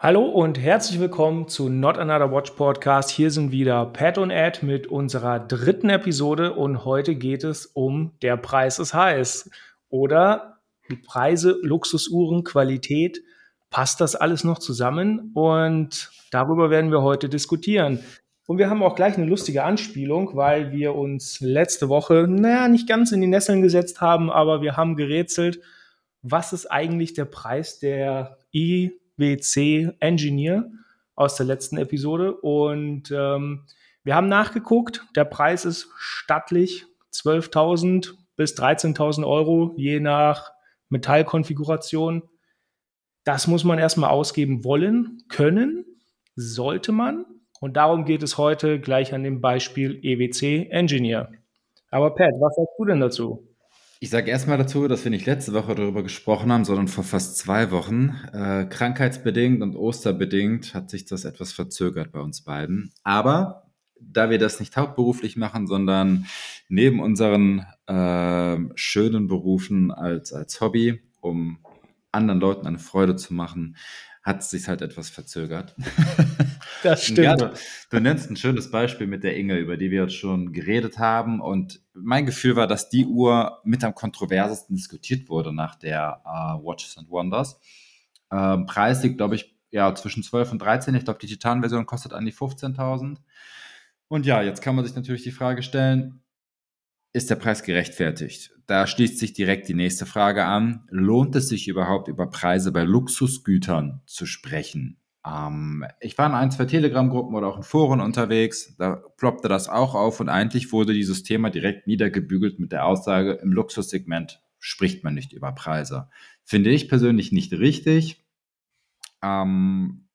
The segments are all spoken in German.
Hallo und herzlich willkommen zu Not Another Watch Podcast. Hier sind wieder Pat und Ed mit unserer dritten Episode und heute geht es um Der Preis ist heiß oder die Preise, Luxusuhren, Qualität. Passt das alles noch zusammen? Und darüber werden wir heute diskutieren. Und wir haben auch gleich eine lustige Anspielung, weil wir uns letzte Woche, naja, nicht ganz in die Nesseln gesetzt haben, aber wir haben gerätselt, was ist eigentlich der Preis der i WC Engineer aus der letzten Episode. Und ähm, wir haben nachgeguckt. Der Preis ist stattlich 12.000 bis 13.000 Euro, je nach Metallkonfiguration. Das muss man erstmal ausgeben wollen, können, sollte man. Und darum geht es heute gleich an dem Beispiel EWC Engineer. Aber Pat, was sagst du denn dazu? Ich sage erstmal dazu, dass wir nicht letzte Woche darüber gesprochen haben, sondern vor fast zwei Wochen. Äh, krankheitsbedingt und osterbedingt hat sich das etwas verzögert bei uns beiden. Aber da wir das nicht hauptberuflich machen, sondern neben unseren äh, schönen Berufen als, als Hobby, um anderen Leuten eine Freude zu machen, hat es sich halt etwas verzögert. Das stimmt. Ja, du, du, nennst ein schönes Beispiel mit der Inge, über die wir jetzt schon geredet haben. Und mein Gefühl war, dass die Uhr mit am kontroversesten diskutiert wurde nach der uh, Watches and Wonders. Ähm, Preis liegt, glaube ich, ja, zwischen 12 und 13. Ich glaube, die Titan-Version kostet an die 15.000. Und ja, jetzt kann man sich natürlich die Frage stellen, ist der Preis gerechtfertigt? Da schließt sich direkt die nächste Frage an. Lohnt es sich überhaupt über Preise bei Luxusgütern zu sprechen? Ähm, ich war in ein, zwei Telegram-Gruppen oder auch in Foren unterwegs, da ploppte das auch auf und eigentlich wurde dieses Thema direkt niedergebügelt mit der Aussage, im Luxussegment spricht man nicht über Preise. Finde ich persönlich nicht richtig, ähm,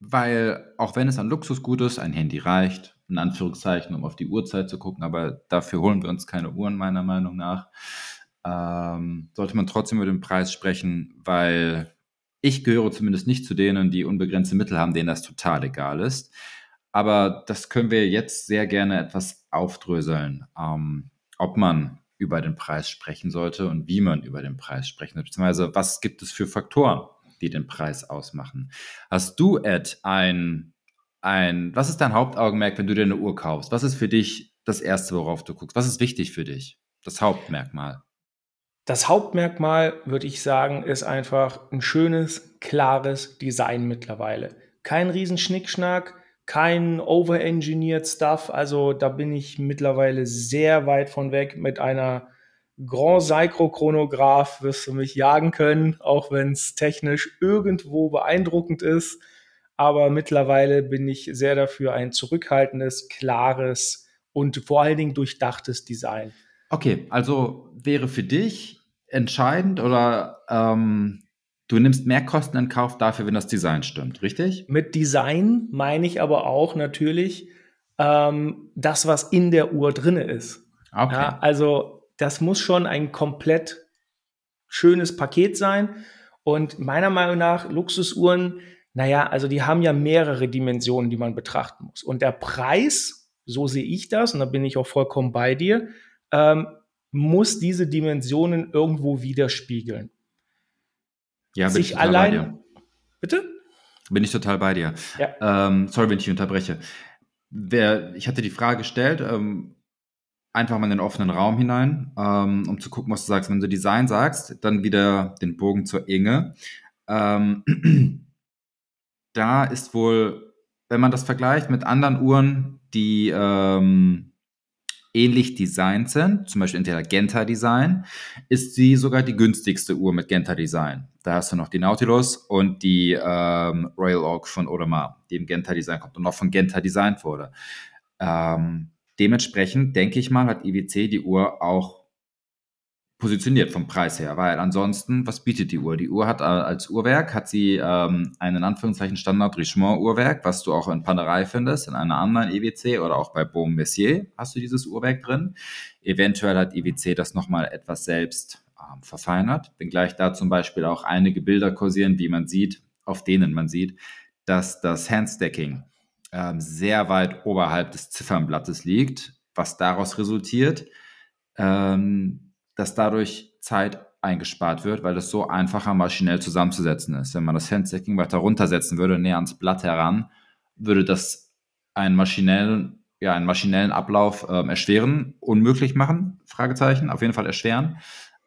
weil auch wenn es ein Luxusgut ist, ein Handy reicht, in Anführungszeichen, um auf die Uhrzeit zu gucken, aber dafür holen wir uns keine Uhren, meiner Meinung nach. Ähm, sollte man trotzdem über den Preis sprechen, weil ich gehöre zumindest nicht zu denen, die unbegrenzte Mittel haben, denen das total egal ist. Aber das können wir jetzt sehr gerne etwas aufdröseln, ähm, ob man über den Preis sprechen sollte und wie man über den Preis sprechen sollte, beziehungsweise was gibt es für Faktoren, die den Preis ausmachen. Hast du, Ed, ein ein, was ist dein Hauptaugenmerk, wenn du dir eine Uhr kaufst? Was ist für dich das Erste, worauf du guckst? Was ist wichtig für dich? Das Hauptmerkmal. Das Hauptmerkmal, würde ich sagen, ist einfach ein schönes, klares Design mittlerweile. Kein Riesenschnickschnack, kein overengineered Stuff. Also da bin ich mittlerweile sehr weit von weg. Mit einer Grand Seicro Chronograph wirst du mich jagen können, auch wenn es technisch irgendwo beeindruckend ist aber mittlerweile bin ich sehr dafür ein zurückhaltendes, klares und vor allen Dingen durchdachtes Design. Okay, also wäre für dich entscheidend oder ähm, du nimmst mehr Kosten in Kauf dafür, wenn das Design stimmt, richtig? Mit Design meine ich aber auch natürlich ähm, das, was in der Uhr drin ist. Okay. Ja, also das muss schon ein komplett schönes Paket sein. Und meiner Meinung nach, Luxusuhren naja, also die haben ja mehrere Dimensionen, die man betrachten muss. Und der Preis, so sehe ich das, und da bin ich auch vollkommen bei dir, ähm, muss diese Dimensionen irgendwo widerspiegeln. Ja, bin Sich ich allein. Bei dir. Bitte? Bin ich total bei dir. Ja. Ähm, sorry, wenn ich unterbreche. Wer, ich hatte die Frage gestellt, ähm, einfach mal in den offenen Raum hinein, ähm, um zu gucken, was du sagst. Wenn du Design sagst, dann wieder den Bogen zur Inge. Ähm, da ist wohl, wenn man das vergleicht mit anderen Uhren, die ähm, ähnlich designt sind, zum Beispiel Intelligenta Design, ist sie sogar die günstigste Uhr mit Genta Design. Da hast du noch die Nautilus und die ähm, Royal Oak von Audemars, die im Genta Design kommt und noch von Genta designt wurde. Ähm, dementsprechend denke ich mal, hat IWC die Uhr auch positioniert vom Preis her, weil ansonsten, was bietet die Uhr? Die Uhr hat äh, als Uhrwerk, hat sie ähm, einen in Anführungszeichen Standard Richemont-Uhrwerk, was du auch in Panerei findest, in einer anderen EWC oder auch bei Baume Messier hast du dieses Uhrwerk drin. Eventuell hat EWC das nochmal etwas selbst ähm, verfeinert, wenngleich da zum Beispiel auch einige Bilder kursieren, wie man sieht, auf denen man sieht, dass das Handstacking ähm, sehr weit oberhalb des Ziffernblattes liegt, was daraus resultiert, ähm, dass dadurch Zeit eingespart wird, weil das so einfacher maschinell zusammenzusetzen ist. Wenn man das Handstacking weiter runtersetzen würde, näher ans Blatt heran, würde das einen maschinellen, ja, einen maschinellen Ablauf ähm, erschweren, unmöglich machen, Fragezeichen, auf jeden Fall erschweren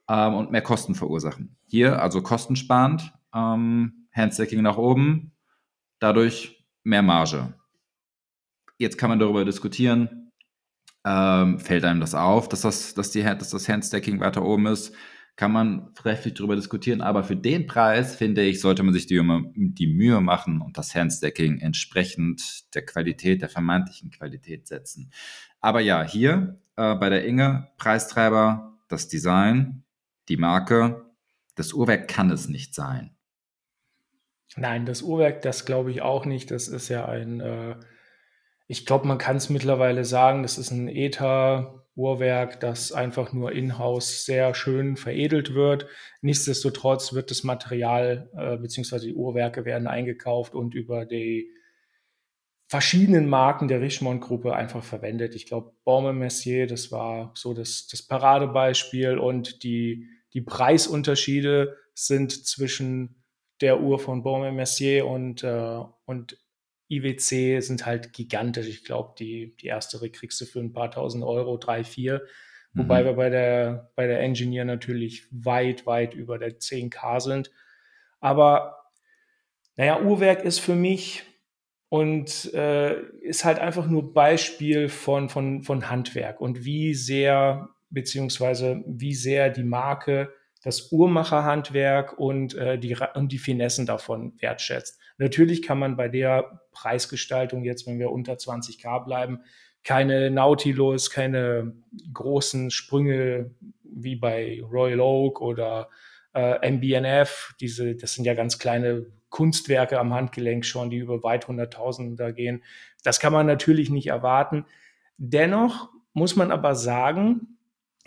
ähm, und mehr Kosten verursachen. Hier also kostensparend, ähm, Handstacking nach oben, dadurch mehr Marge. Jetzt kann man darüber diskutieren, ähm, fällt einem das auf, dass das, dass die, dass das Handstacking weiter oben ist kann man trefflich darüber diskutieren, aber für den Preis, finde ich, sollte man sich die, die Mühe machen und das Handstacking entsprechend der Qualität, der vermeintlichen Qualität setzen. Aber ja, hier äh, bei der Inge, Preistreiber, das Design, die Marke, das Uhrwerk kann es nicht sein. Nein, das Uhrwerk, das glaube ich auch nicht. Das ist ja ein, äh, ich glaube, man kann es mittlerweile sagen, das ist ein ETA Uhrwerk, das einfach nur in-house sehr schön veredelt wird. Nichtsdestotrotz wird das Material äh, bzw. die Uhrwerke werden eingekauft und über die verschiedenen Marken der Richemont-Gruppe einfach verwendet. Ich glaube, Baume Messier, das war so das, das Paradebeispiel und die, die Preisunterschiede sind zwischen der Uhr von Baume Messier und, äh, und IWC sind halt gigantisch. Ich glaube, die, die erste kriegst du für ein paar tausend Euro, drei, vier. Wobei mhm. wir bei der, bei der Engineer natürlich weit, weit über der 10K sind. Aber naja, Uhrwerk ist für mich und äh, ist halt einfach nur Beispiel von, von, von Handwerk und wie sehr, beziehungsweise wie sehr die Marke das Uhrmacherhandwerk und, äh, die, und die Finessen davon wertschätzt. Natürlich kann man bei der Preisgestaltung jetzt, wenn wir unter 20k bleiben, keine Nautilus, keine großen Sprünge wie bei Royal Oak oder äh, MBNF. Diese, das sind ja ganz kleine Kunstwerke am Handgelenk schon, die über weit 100.000 da gehen. Das kann man natürlich nicht erwarten. Dennoch muss man aber sagen,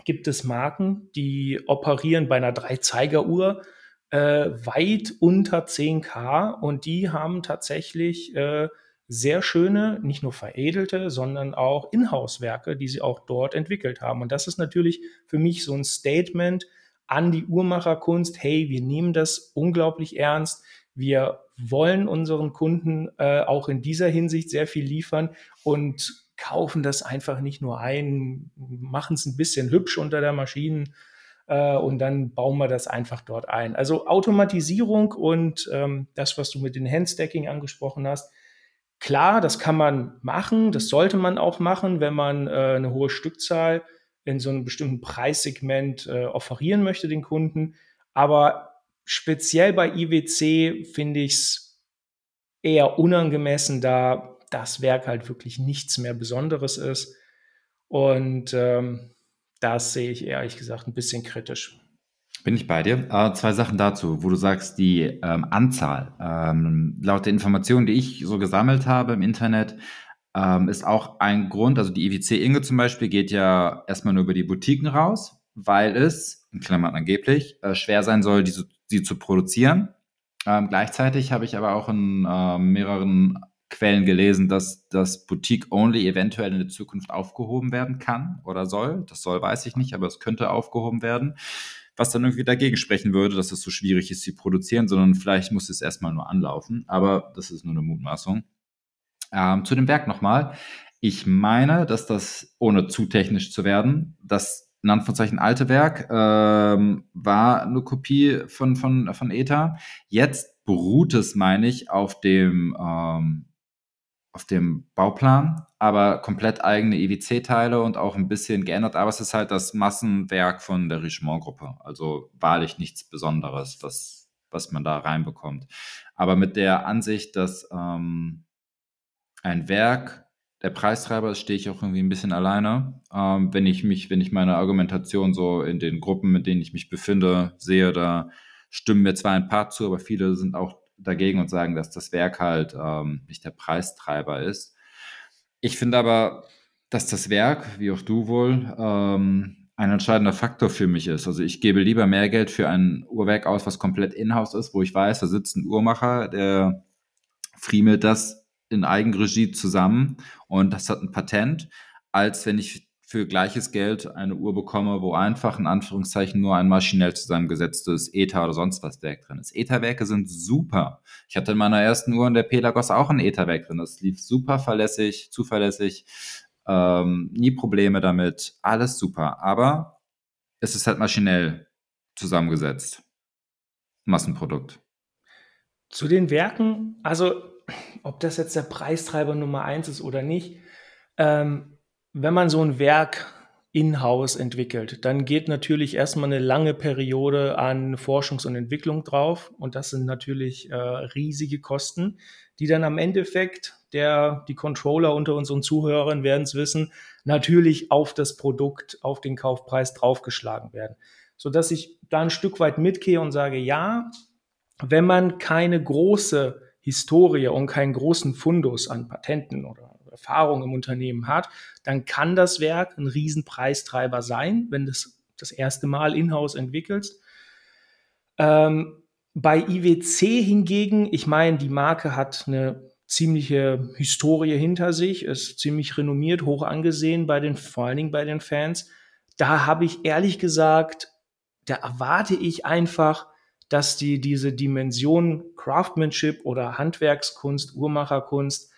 gibt es Marken, die operieren bei einer Dreizeigeruhr äh, weit unter 10K und die haben tatsächlich äh, sehr schöne, nicht nur veredelte, sondern auch Inhouse-Werke, die sie auch dort entwickelt haben. Und das ist natürlich für mich so ein Statement an die Uhrmacherkunst, hey, wir nehmen das unglaublich ernst, wir wollen unseren Kunden äh, auch in dieser Hinsicht sehr viel liefern und kaufen das einfach nicht nur ein, machen es ein bisschen hübsch unter der Maschine äh, und dann bauen wir das einfach dort ein. Also Automatisierung und ähm, das, was du mit den Handstacking angesprochen hast, klar, das kann man machen, das sollte man auch machen, wenn man äh, eine hohe Stückzahl in so einem bestimmten Preissegment äh, offerieren möchte den Kunden. Aber speziell bei IWC finde ich es eher unangemessen, da das Werk halt wirklich nichts mehr Besonderes ist. Und ähm, das sehe ich ehrlich gesagt ein bisschen kritisch. Bin ich bei dir. Äh, zwei Sachen dazu, wo du sagst, die ähm, Anzahl. Ähm, laut der Informationen, die ich so gesammelt habe im Internet, ähm, ist auch ein Grund, also die IWC Inge zum Beispiel geht ja erstmal nur über die Boutiquen raus, weil es, in Klammern angeblich, äh, schwer sein soll, diese, sie zu produzieren. Ähm, gleichzeitig habe ich aber auch in äh, mehreren Quellen gelesen, dass das Boutique-Only eventuell in der Zukunft aufgehoben werden kann oder soll. Das soll, weiß ich nicht, aber es könnte aufgehoben werden. Was dann irgendwie dagegen sprechen würde, dass es so schwierig ist, sie produzieren, sondern vielleicht muss es erstmal nur anlaufen. Aber das ist nur eine Mutmaßung. Ähm, zu dem Werk nochmal. Ich meine, dass das, ohne zu technisch zu werden, das in Anführungszeichen alte Werk ähm, war eine Kopie von, von, von ETA. Jetzt beruht es, meine ich, auf dem ähm, auf dem Bauplan, aber komplett eigene EWC-Teile und auch ein bisschen geändert. Aber es ist halt das Massenwerk von der Richemont-Gruppe. Also wahrlich nichts Besonderes, was, was man da reinbekommt. Aber mit der Ansicht, dass ähm, ein Werk der Preistreiber ist, stehe ich auch irgendwie ein bisschen alleine. Ähm, wenn ich mich, wenn ich meine Argumentation so in den Gruppen, mit denen ich mich befinde, sehe, da stimmen mir zwar ein paar zu, aber viele sind auch dagegen und sagen, dass das Werk halt ähm, nicht der Preistreiber ist. Ich finde aber, dass das Werk, wie auch du wohl, ähm, ein entscheidender Faktor für mich ist. Also ich gebe lieber mehr Geld für ein Uhrwerk aus, was komplett in-house ist, wo ich weiß, da sitzt ein Uhrmacher, der friemelt das in Eigenregie zusammen und das hat ein Patent, als wenn ich für gleiches Geld eine Uhr bekomme, wo einfach in Anführungszeichen nur ein maschinell zusammengesetztes ETA oder sonst was Werk drin ist. ETA-Werke sind super. Ich hatte in meiner ersten Uhr in der Pelagos auch ein ETA-Werk drin. Das lief super verlässlich, zuverlässig, ähm, nie Probleme damit, alles super. Aber es ist halt maschinell zusammengesetzt. Massenprodukt. Zu den Werken, also ob das jetzt der Preistreiber Nummer eins ist oder nicht, ähm, wenn man so ein Werk in-house entwickelt, dann geht natürlich erstmal eine lange Periode an Forschungs- und Entwicklung drauf. Und das sind natürlich äh, riesige Kosten, die dann am Endeffekt, der, die Controller unter unseren Zuhörern werden es wissen, natürlich auf das Produkt, auf den Kaufpreis draufgeschlagen werden. Sodass ich da ein Stück weit mitgehe und sage, ja, wenn man keine große Historie und keinen großen Fundus an Patenten oder Erfahrung im Unternehmen hat, dann kann das Werk ein Riesenpreistreiber sein, wenn du es das erste Mal in-house entwickelst. Ähm, bei IWC hingegen, ich meine, die Marke hat eine ziemliche Historie hinter sich, ist ziemlich renommiert, hoch angesehen bei den, vor allen Dingen bei den Fans. Da habe ich ehrlich gesagt, da erwarte ich einfach, dass die diese Dimension Craftsmanship oder Handwerkskunst, Uhrmacherkunst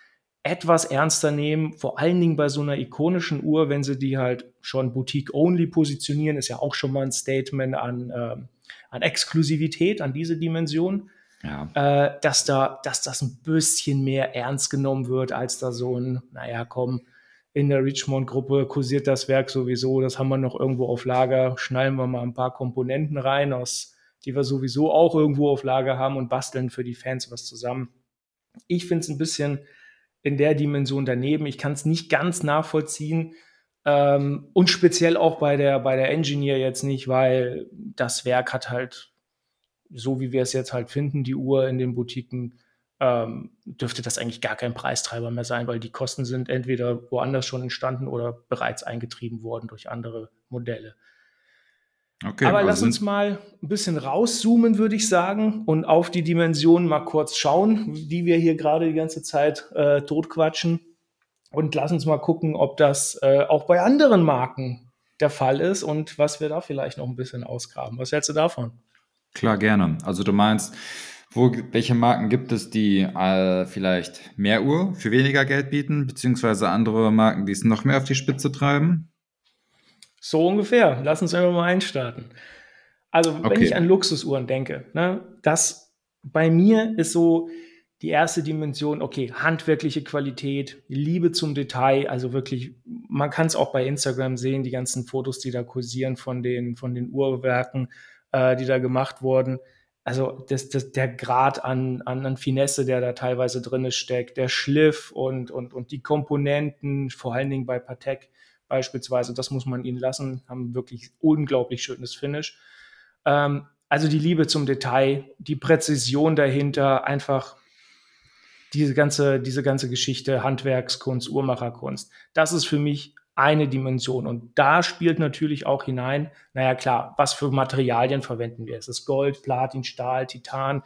etwas ernster nehmen, vor allen Dingen bei so einer ikonischen Uhr, wenn sie die halt schon Boutique-only positionieren, ist ja auch schon mal ein Statement an, äh, an Exklusivität, an diese Dimension. Ja. Äh, dass, da, dass das ein bisschen mehr ernst genommen wird, als da so ein, naja, komm, in der Richmond-Gruppe kursiert das Werk sowieso, das haben wir noch irgendwo auf Lager, schnallen wir mal ein paar Komponenten rein, aus, die wir sowieso auch irgendwo auf Lager haben und basteln für die Fans was zusammen. Ich finde es ein bisschen in der Dimension daneben. Ich kann es nicht ganz nachvollziehen. Ähm, und speziell auch bei der, bei der Engineer jetzt nicht, weil das Werk hat halt, so wie wir es jetzt halt finden, die Uhr in den Boutiquen, ähm, dürfte das eigentlich gar kein Preistreiber mehr sein, weil die Kosten sind entweder woanders schon entstanden oder bereits eingetrieben worden durch andere Modelle. Okay, Aber lass uns mal ein bisschen rauszoomen, würde ich sagen, und auf die Dimensionen mal kurz schauen, die wir hier gerade die ganze Zeit äh, totquatschen. Und lass uns mal gucken, ob das äh, auch bei anderen Marken der Fall ist und was wir da vielleicht noch ein bisschen ausgraben. Was hältst du davon? Klar, gerne. Also du meinst, wo, welche Marken gibt es, die äh, vielleicht mehr Uhr für weniger Geld bieten, beziehungsweise andere Marken, die es noch mehr auf die Spitze treiben? So ungefähr. Lass uns einfach mal einstarten. Also, wenn ich an Luxusuhren denke, ne, das bei mir ist so die erste Dimension, okay, handwerkliche Qualität, Liebe zum Detail, also wirklich, man kann es auch bei Instagram sehen, die ganzen Fotos, die da kursieren von den, von den Uhrwerken, äh, die da gemacht wurden. Also das, das, der Grad an, an, an Finesse, der da teilweise drin steckt, der Schliff und, und, und die Komponenten, vor allen Dingen bei Patek, beispielsweise. Das muss man ihnen lassen, haben wirklich unglaublich schönes Finish. Ähm, also die Liebe zum Detail, die Präzision dahinter, einfach diese ganze, diese ganze Geschichte, Handwerkskunst, Uhrmacherkunst, das ist für mich eine Dimension. Und da spielt natürlich auch hinein, naja klar, was für Materialien verwenden wir? Es ist Gold, Platin, Stahl, Titan.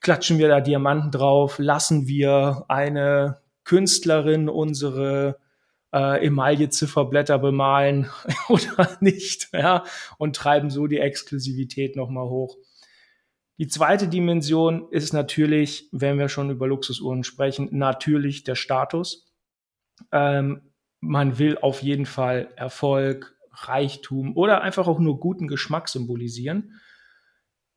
Klatschen wir da Diamanten drauf? Lassen wir eine Künstlerin unsere äh, Emaille-Zifferblätter bemalen oder nicht, ja, und treiben so die Exklusivität nochmal hoch. Die zweite Dimension ist natürlich, wenn wir schon über Luxusuhren sprechen, natürlich der Status. Ähm, man will auf jeden Fall Erfolg, Reichtum oder einfach auch nur guten Geschmack symbolisieren.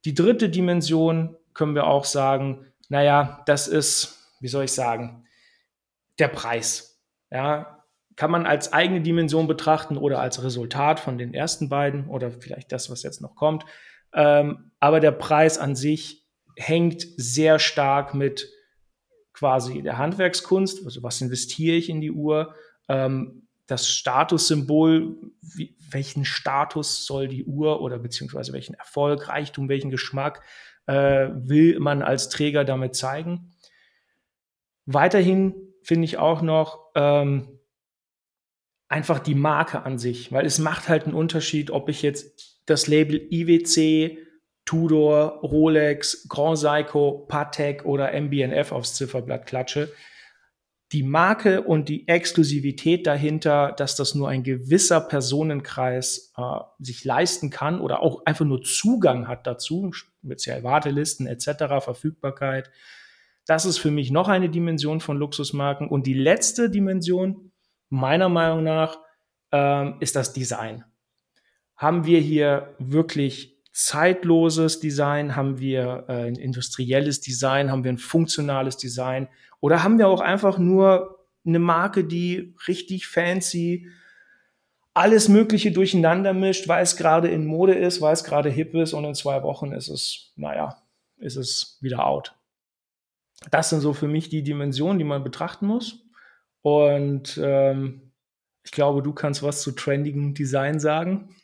Die dritte Dimension können wir auch sagen, naja, das ist, wie soll ich sagen, der Preis. Ja, kann man als eigene Dimension betrachten oder als Resultat von den ersten beiden oder vielleicht das, was jetzt noch kommt. Ähm, aber der Preis an sich hängt sehr stark mit quasi der Handwerkskunst, also was investiere ich in die Uhr, ähm, das Statussymbol, wie, welchen Status soll die Uhr oder beziehungsweise welchen Erfolg, Reichtum, welchen Geschmack äh, will man als Träger damit zeigen. Weiterhin finde ich auch noch, ähm, einfach die Marke an sich, weil es macht halt einen Unterschied, ob ich jetzt das Label IWC, Tudor, Rolex, Grand Seiko, Patek oder MBNF aufs Zifferblatt klatsche. die Marke und die Exklusivität dahinter, dass das nur ein gewisser Personenkreis äh, sich leisten kann oder auch einfach nur Zugang hat dazu, speziell Wartelisten etc., Verfügbarkeit. Das ist für mich noch eine Dimension von Luxusmarken. Und die letzte Dimension, meiner Meinung nach, ähm, ist das Design. Haben wir hier wirklich zeitloses Design? Haben wir äh, ein industrielles Design? Haben wir ein funktionales Design? Oder haben wir auch einfach nur eine Marke, die richtig fancy alles Mögliche durcheinander mischt, weil es gerade in Mode ist, weil es gerade hip ist und in zwei Wochen ist es, naja, ist es wieder out. Das sind so für mich die Dimensionen, die man betrachten muss. Und ähm, ich glaube, du kannst was zu trendigem Design sagen.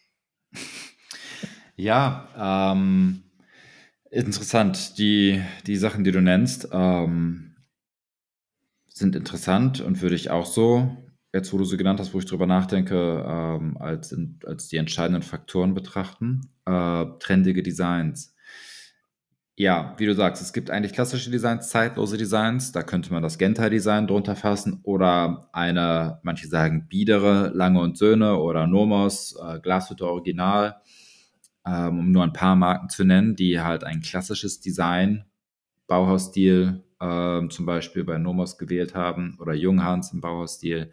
Ja, ähm, interessant. Die, die Sachen, die du nennst, ähm, sind interessant und würde ich auch so, jetzt wo du sie genannt hast, wo ich drüber nachdenke, ähm, als, als die entscheidenden Faktoren betrachten. Äh, trendige Designs. Ja, wie du sagst, es gibt eigentlich klassische Designs, zeitlose Designs. Da könnte man das Gentai-Design drunter fassen oder eine, manche sagen biedere, Lange und Söhne oder Nomos, äh, Glashütte Original ähm, um nur ein paar Marken zu nennen, die halt ein klassisches Design, Bauhausstil ähm, zum Beispiel bei Nomos gewählt haben oder Junghans im Bauhausstil,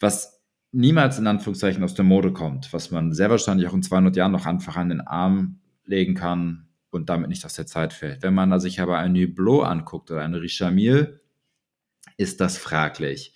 was niemals in Anführungszeichen aus der Mode kommt, was man sehr wahrscheinlich auch in 200 Jahren noch einfach an den Arm legen kann und damit nicht aus der Zeit fällt. Wenn man sich aber ein Hublot anguckt oder eine Richamil, ist das fraglich.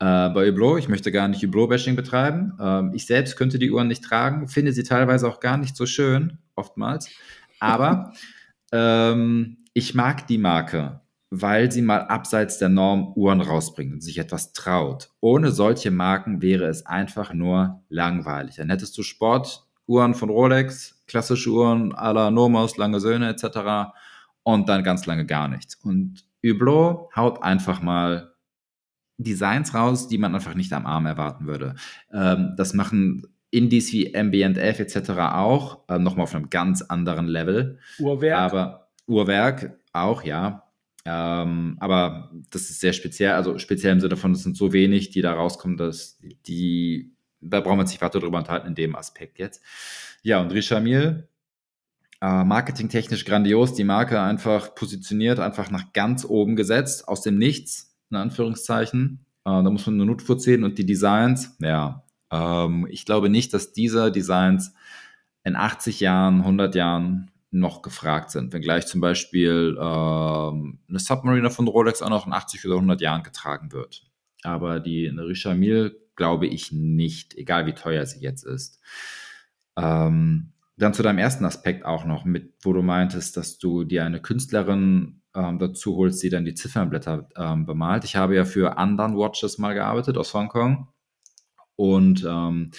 Äh, bei Hublot, ich möchte gar nicht Hublot-Bashing betreiben. Ähm, ich selbst könnte die Uhren nicht tragen, finde sie teilweise auch gar nicht so schön, oftmals. Aber ähm, ich mag die Marke, weil sie mal abseits der Norm Uhren rausbringt und sich etwas traut. Ohne solche Marken wäre es einfach nur langweilig. Dann hättest du Sportuhren von Rolex, klassische Uhren à la Nomos, lange Söhne etc. und dann ganz lange gar nichts. Und Hublot haut einfach mal Designs raus, die man einfach nicht am Arm erwarten würde. Ähm, das machen Indies wie Ambient F etc. auch, äh, nochmal auf einem ganz anderen Level. Uhrwerk. Aber Uhrwerk auch, ja. Ähm, aber das ist sehr speziell, also speziell im Sinne von, es sind so wenig, die da rauskommen, dass die, da braucht man sich weiter drüber unterhalten in dem Aspekt jetzt. Ja, und Richamil, äh, marketingtechnisch grandios, die Marke einfach positioniert, einfach nach ganz oben gesetzt, aus dem Nichts in Anführungszeichen. Äh, da muss man eine Nutfur zählen und die Designs, ja, ähm, ich glaube nicht, dass diese Designs in 80 Jahren, 100 Jahren noch gefragt sind. Wenngleich zum Beispiel ähm, eine Submariner von Rolex auch noch in 80 oder 100 Jahren getragen wird. Aber die eine Richamil glaube ich nicht, egal wie teuer sie jetzt ist. Ähm, dann zu deinem ersten Aspekt auch noch, mit, wo du meintest, dass du dir eine Künstlerin ähm, dazu holst, die dann die Ziffernblätter ähm, bemalt. Ich habe ja für Andan Watches mal gearbeitet aus Hongkong und ähm,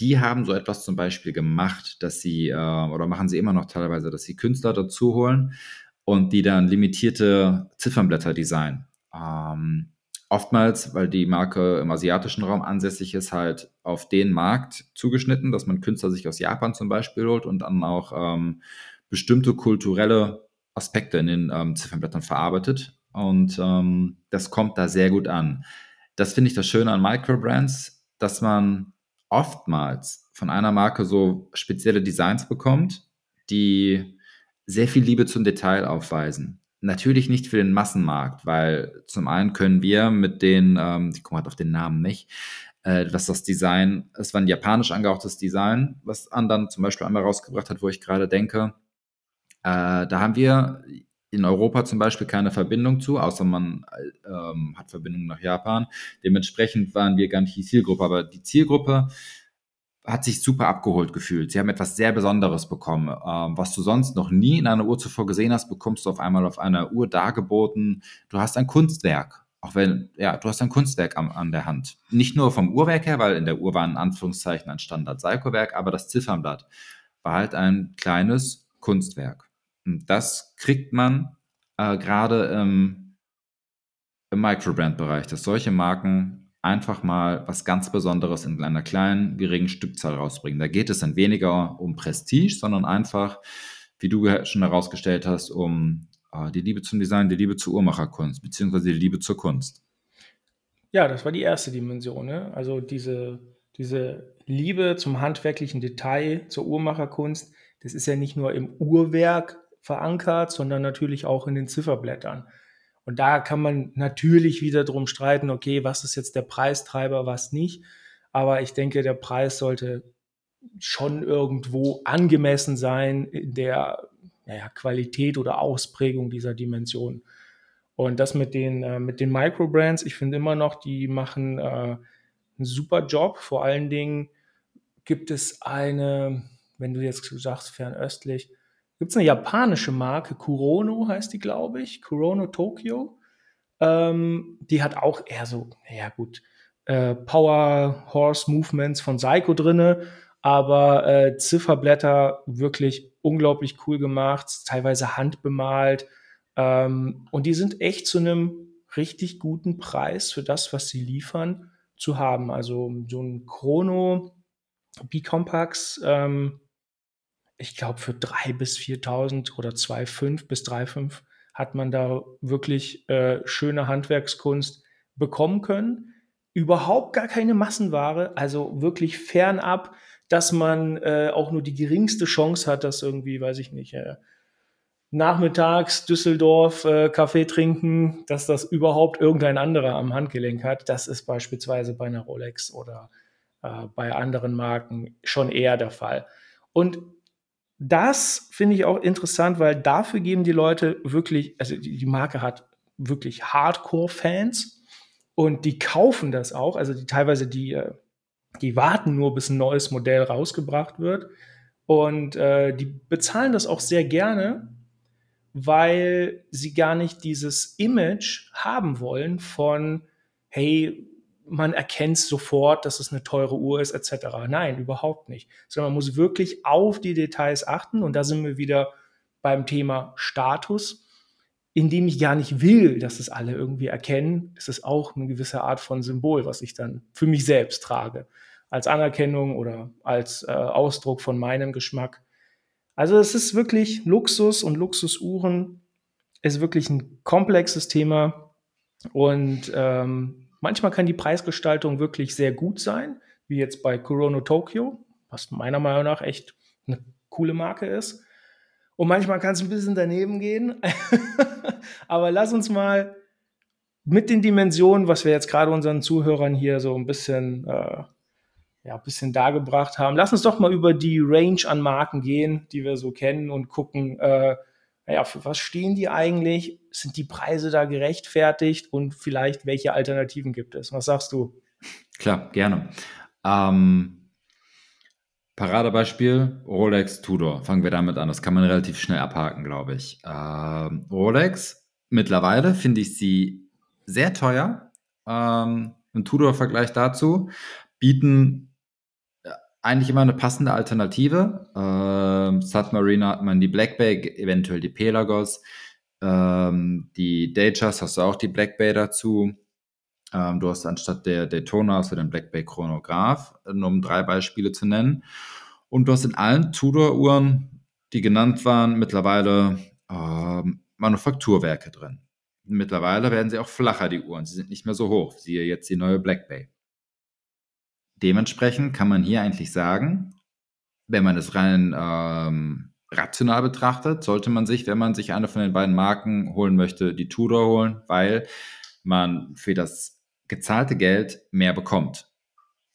die haben so etwas zum Beispiel gemacht, dass sie, äh, oder machen sie immer noch teilweise, dass sie Künstler dazu holen und die dann limitierte Ziffernblätter designen. Ähm, oftmals, weil die Marke im asiatischen Raum ansässig ist, halt auf den Markt zugeschnitten, dass man Künstler sich aus Japan zum Beispiel holt und dann auch ähm, bestimmte kulturelle Aspekte in den ähm, Ziffernblättern verarbeitet und ähm, das kommt da sehr gut an. Das finde ich das Schöne an Microbrands, dass man oftmals von einer Marke so spezielle Designs bekommt, die sehr viel Liebe zum Detail aufweisen. Natürlich nicht für den Massenmarkt, weil zum einen können wir mit den, ähm, ich komme halt auf den Namen nicht, äh, was das Design, es war ein japanisch angehauchtes Design, was Andern zum Beispiel einmal rausgebracht hat, wo ich gerade denke, äh, da haben wir in Europa zum Beispiel keine Verbindung zu, außer man ähm, hat Verbindung nach Japan. Dementsprechend waren wir gar nicht die Zielgruppe, aber die Zielgruppe hat sich super abgeholt gefühlt. Sie haben etwas sehr Besonderes bekommen. Ähm, was du sonst noch nie in einer Uhr zuvor gesehen hast, bekommst du auf einmal auf einer Uhr dargeboten. Du hast ein Kunstwerk. Auch wenn, ja, du hast ein Kunstwerk am, an der Hand. Nicht nur vom Uhrwerk her, weil in der Uhr war in Anführungszeichen ein Standard-Seiko-Werk, aber das Ziffernblatt war halt ein kleines Kunstwerk. Das kriegt man äh, gerade im, im Microbrand-Bereich, dass solche Marken einfach mal was ganz Besonderes in einer kleinen, geringen Stückzahl rausbringen. Da geht es dann weniger um Prestige, sondern einfach, wie du schon herausgestellt hast, um äh, die Liebe zum Design, die Liebe zur Uhrmacherkunst, beziehungsweise die Liebe zur Kunst. Ja, das war die erste Dimension. Ne? Also diese, diese Liebe zum handwerklichen Detail, zur Uhrmacherkunst, das ist ja nicht nur im Uhrwerk verankert, sondern natürlich auch in den Zifferblättern. Und da kann man natürlich wieder drum streiten, okay, was ist jetzt der Preistreiber, was nicht. Aber ich denke, der Preis sollte schon irgendwo angemessen sein in der naja, Qualität oder Ausprägung dieser Dimension. Und das mit den, äh, mit den Microbrands, ich finde immer noch, die machen äh, einen super Job. Vor allen Dingen gibt es eine, wenn du jetzt sagst, fernöstlich, gibt es eine japanische Marke, Kurono heißt die, glaube ich, Kurono Tokyo. Ähm, die hat auch eher so, ja gut, äh, Power Horse Movements von Seiko drinne, aber äh, Zifferblätter wirklich unglaublich cool gemacht, teilweise handbemalt. Ähm, und die sind echt zu einem richtig guten Preis für das, was sie liefern, zu haben. Also so ein Chrono B-Compax, ähm, ich glaube für 3.000 bis 4.000 oder 2.500 bis 3.500 hat man da wirklich äh, schöne Handwerkskunst bekommen können. Überhaupt gar keine Massenware, also wirklich fernab, dass man äh, auch nur die geringste Chance hat, dass irgendwie, weiß ich nicht, äh, nachmittags Düsseldorf äh, Kaffee trinken, dass das überhaupt irgendein anderer am Handgelenk hat. Das ist beispielsweise bei einer Rolex oder äh, bei anderen Marken schon eher der Fall. Und das finde ich auch interessant, weil dafür geben die Leute wirklich, also die, Marke hat wirklich Hardcore-Fans und die kaufen das auch. Also die teilweise die, äh, die warten nur, bis ein neues Modell rausgebracht wird. Und äh, die bezahlen das auch sehr gerne, weil sie gar nicht dieses Image haben wollen von, hey, man erkennt sofort, dass es eine teure Uhr ist, etc. Nein, überhaupt nicht. Sondern man muss wirklich auf die Details achten. Und da sind wir wieder beim Thema Status, indem ich gar nicht will, dass es alle irgendwie erkennen. Es ist auch eine gewisse Art von Symbol, was ich dann für mich selbst trage. Als Anerkennung oder als äh, Ausdruck von meinem Geschmack. Also es ist wirklich Luxus und Luxusuhren ist wirklich ein komplexes Thema und ähm, manchmal kann die Preisgestaltung wirklich sehr gut sein, wie jetzt bei Kurono Tokyo, was meiner Meinung nach echt eine coole Marke ist. Und manchmal kann es ein bisschen daneben gehen. Aber lass uns mal mit den Dimensionen, was wir jetzt gerade unseren Zuhörern hier so ein bisschen äh, ja, ein bisschen dargebracht haben. Lass uns doch mal über die Range an Marken gehen, die wir so kennen und gucken, äh, naja, für was stehen die eigentlich? Sind die Preise da gerechtfertigt und vielleicht welche Alternativen gibt es? Was sagst du? Klar, gerne. Ähm, Paradebeispiel Rolex Tudor. Fangen wir damit an. Das kann man relativ schnell abhaken, glaube ich. Ähm, Rolex, mittlerweile finde ich sie sehr teuer. Ähm, Im Tudor-Vergleich dazu bieten eigentlich immer eine passende Alternative. Ähm, Submariner hat man die Black Bay, eventuell die Pelagos. Ähm, die Datejust hast du auch die Black Bay dazu. Ähm, du hast anstatt der Daytona hast du den Black Bay Chronograph, um drei Beispiele zu nennen. Und du hast in allen Tudor-Uhren, die genannt waren, mittlerweile ähm, Manufakturwerke drin. Mittlerweile werden sie auch flacher, die Uhren. Sie sind nicht mehr so hoch. Siehe jetzt die neue Black Bay. Dementsprechend kann man hier eigentlich sagen, wenn man es rein ähm, rational betrachtet, sollte man sich, wenn man sich eine von den beiden Marken holen möchte, die Tudor holen, weil man für das gezahlte Geld mehr bekommt.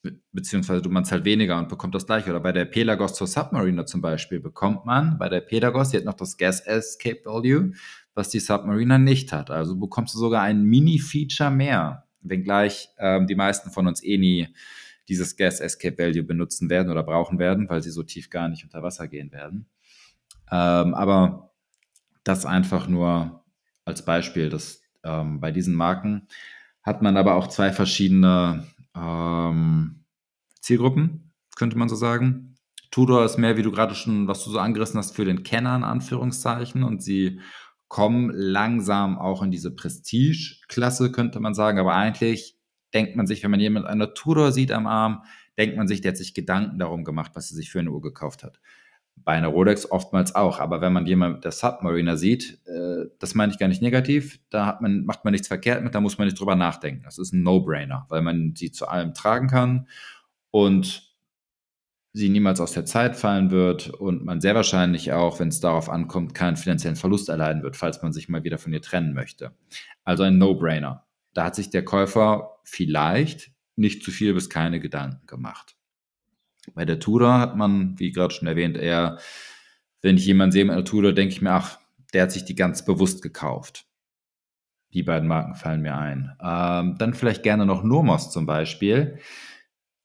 Be beziehungsweise man zahlt weniger und bekommt das gleiche. Oder bei der Pelagos zur Submariner zum Beispiel bekommt man bei der Pelagos, die hat noch das Gas Escape Value, was die Submariner nicht hat. Also bekommst du sogar ein Mini-Feature mehr, wenngleich ähm, die meisten von uns eh nie dieses Gas Escape Value benutzen werden oder brauchen werden, weil sie so tief gar nicht unter Wasser gehen werden. Ähm, aber das einfach nur als Beispiel, dass ähm, bei diesen Marken hat man aber auch zwei verschiedene ähm, Zielgruppen, könnte man so sagen. Tudor ist mehr, wie du gerade schon, was du so angerissen hast, für den Kenner in Anführungszeichen und sie kommen langsam auch in diese Prestige-Klasse, könnte man sagen, aber eigentlich denkt man sich, wenn man jemand eine Tudor sieht am Arm, denkt man sich, der hat sich Gedanken darum gemacht, was er sich für eine Uhr gekauft hat. Bei einer Rolex oftmals auch. Aber wenn man jemanden der Submariner sieht, äh, das meine ich gar nicht negativ, da man, macht man nichts verkehrt mit, da muss man nicht drüber nachdenken. Das ist ein No-Brainer, weil man sie zu allem tragen kann und sie niemals aus der Zeit fallen wird und man sehr wahrscheinlich auch, wenn es darauf ankommt, keinen finanziellen Verlust erleiden wird, falls man sich mal wieder von ihr trennen möchte. Also ein No-Brainer. Da hat sich der Käufer vielleicht nicht zu viel bis keine Gedanken gemacht. Bei der Tudor hat man, wie gerade schon erwähnt, eher, wenn ich jemanden sehe mit einer Tudor, denke ich mir, ach, der hat sich die ganz bewusst gekauft. Die beiden Marken fallen mir ein. Ähm, dann vielleicht gerne noch Nomos zum Beispiel.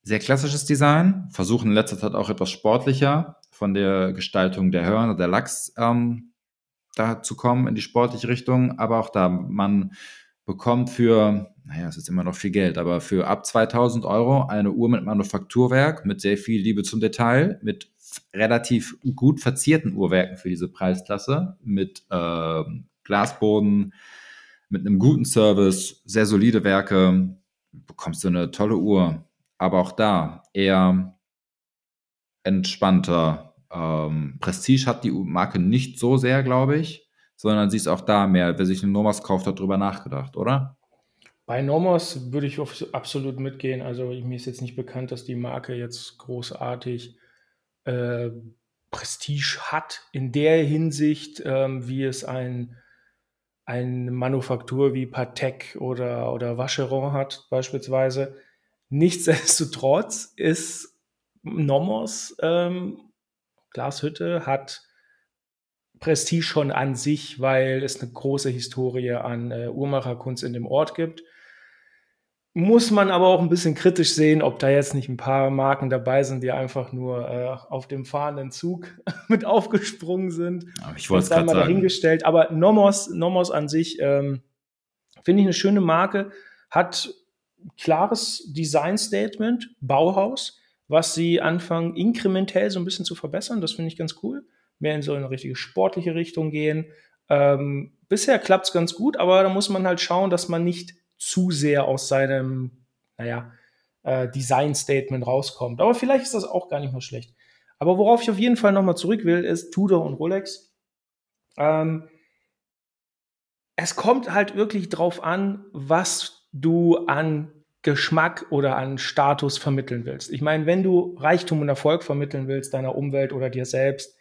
Sehr klassisches Design, versuchen in letzter Zeit auch etwas sportlicher von der Gestaltung der Hörner, der Lachs ähm, da zu kommen in die sportliche Richtung, aber auch da, man bekommt für, naja, es ist immer noch viel Geld, aber für ab 2000 Euro eine Uhr mit Manufakturwerk, mit sehr viel Liebe zum Detail, mit relativ gut verzierten Uhrwerken für diese Preisklasse, mit äh, Glasboden, mit einem guten Service, sehr solide Werke, bekommst du eine tolle Uhr. Aber auch da eher entspannter. Ähm, Prestige hat die Marke nicht so sehr, glaube ich sondern sie ist auch da mehr. Wer sich eine Nomos kauft, hat drüber nachgedacht, oder? Bei Nomos würde ich absolut mitgehen. Also mir ist jetzt nicht bekannt, dass die Marke jetzt großartig äh, Prestige hat in der Hinsicht, ähm, wie es ein, eine Manufaktur wie Patek oder, oder Vacheron hat beispielsweise. Nichtsdestotrotz ist Nomos ähm, Glashütte hat Prestige schon an sich, weil es eine große Historie an äh, Uhrmacherkunst in dem Ort gibt. Muss man aber auch ein bisschen kritisch sehen, ob da jetzt nicht ein paar Marken dabei sind, die einfach nur äh, auf dem fahrenden Zug mit aufgesprungen sind. Aber ich wollte es gerade sagen. dahingestellt. Aber Nomos, Nomos an sich ähm, finde ich eine schöne Marke, hat klares Design-Statement, Bauhaus, was sie anfangen inkrementell so ein bisschen zu verbessern. Das finde ich ganz cool mehr in so eine richtige sportliche Richtung gehen. Ähm, bisher klappt es ganz gut, aber da muss man halt schauen, dass man nicht zu sehr aus seinem, naja, äh, Design-Statement rauskommt. Aber vielleicht ist das auch gar nicht mal schlecht. Aber worauf ich auf jeden Fall nochmal zurück will, ist Tudor und Rolex. Ähm, es kommt halt wirklich drauf an, was du an Geschmack oder an Status vermitteln willst. Ich meine, wenn du Reichtum und Erfolg vermitteln willst, deiner Umwelt oder dir selbst,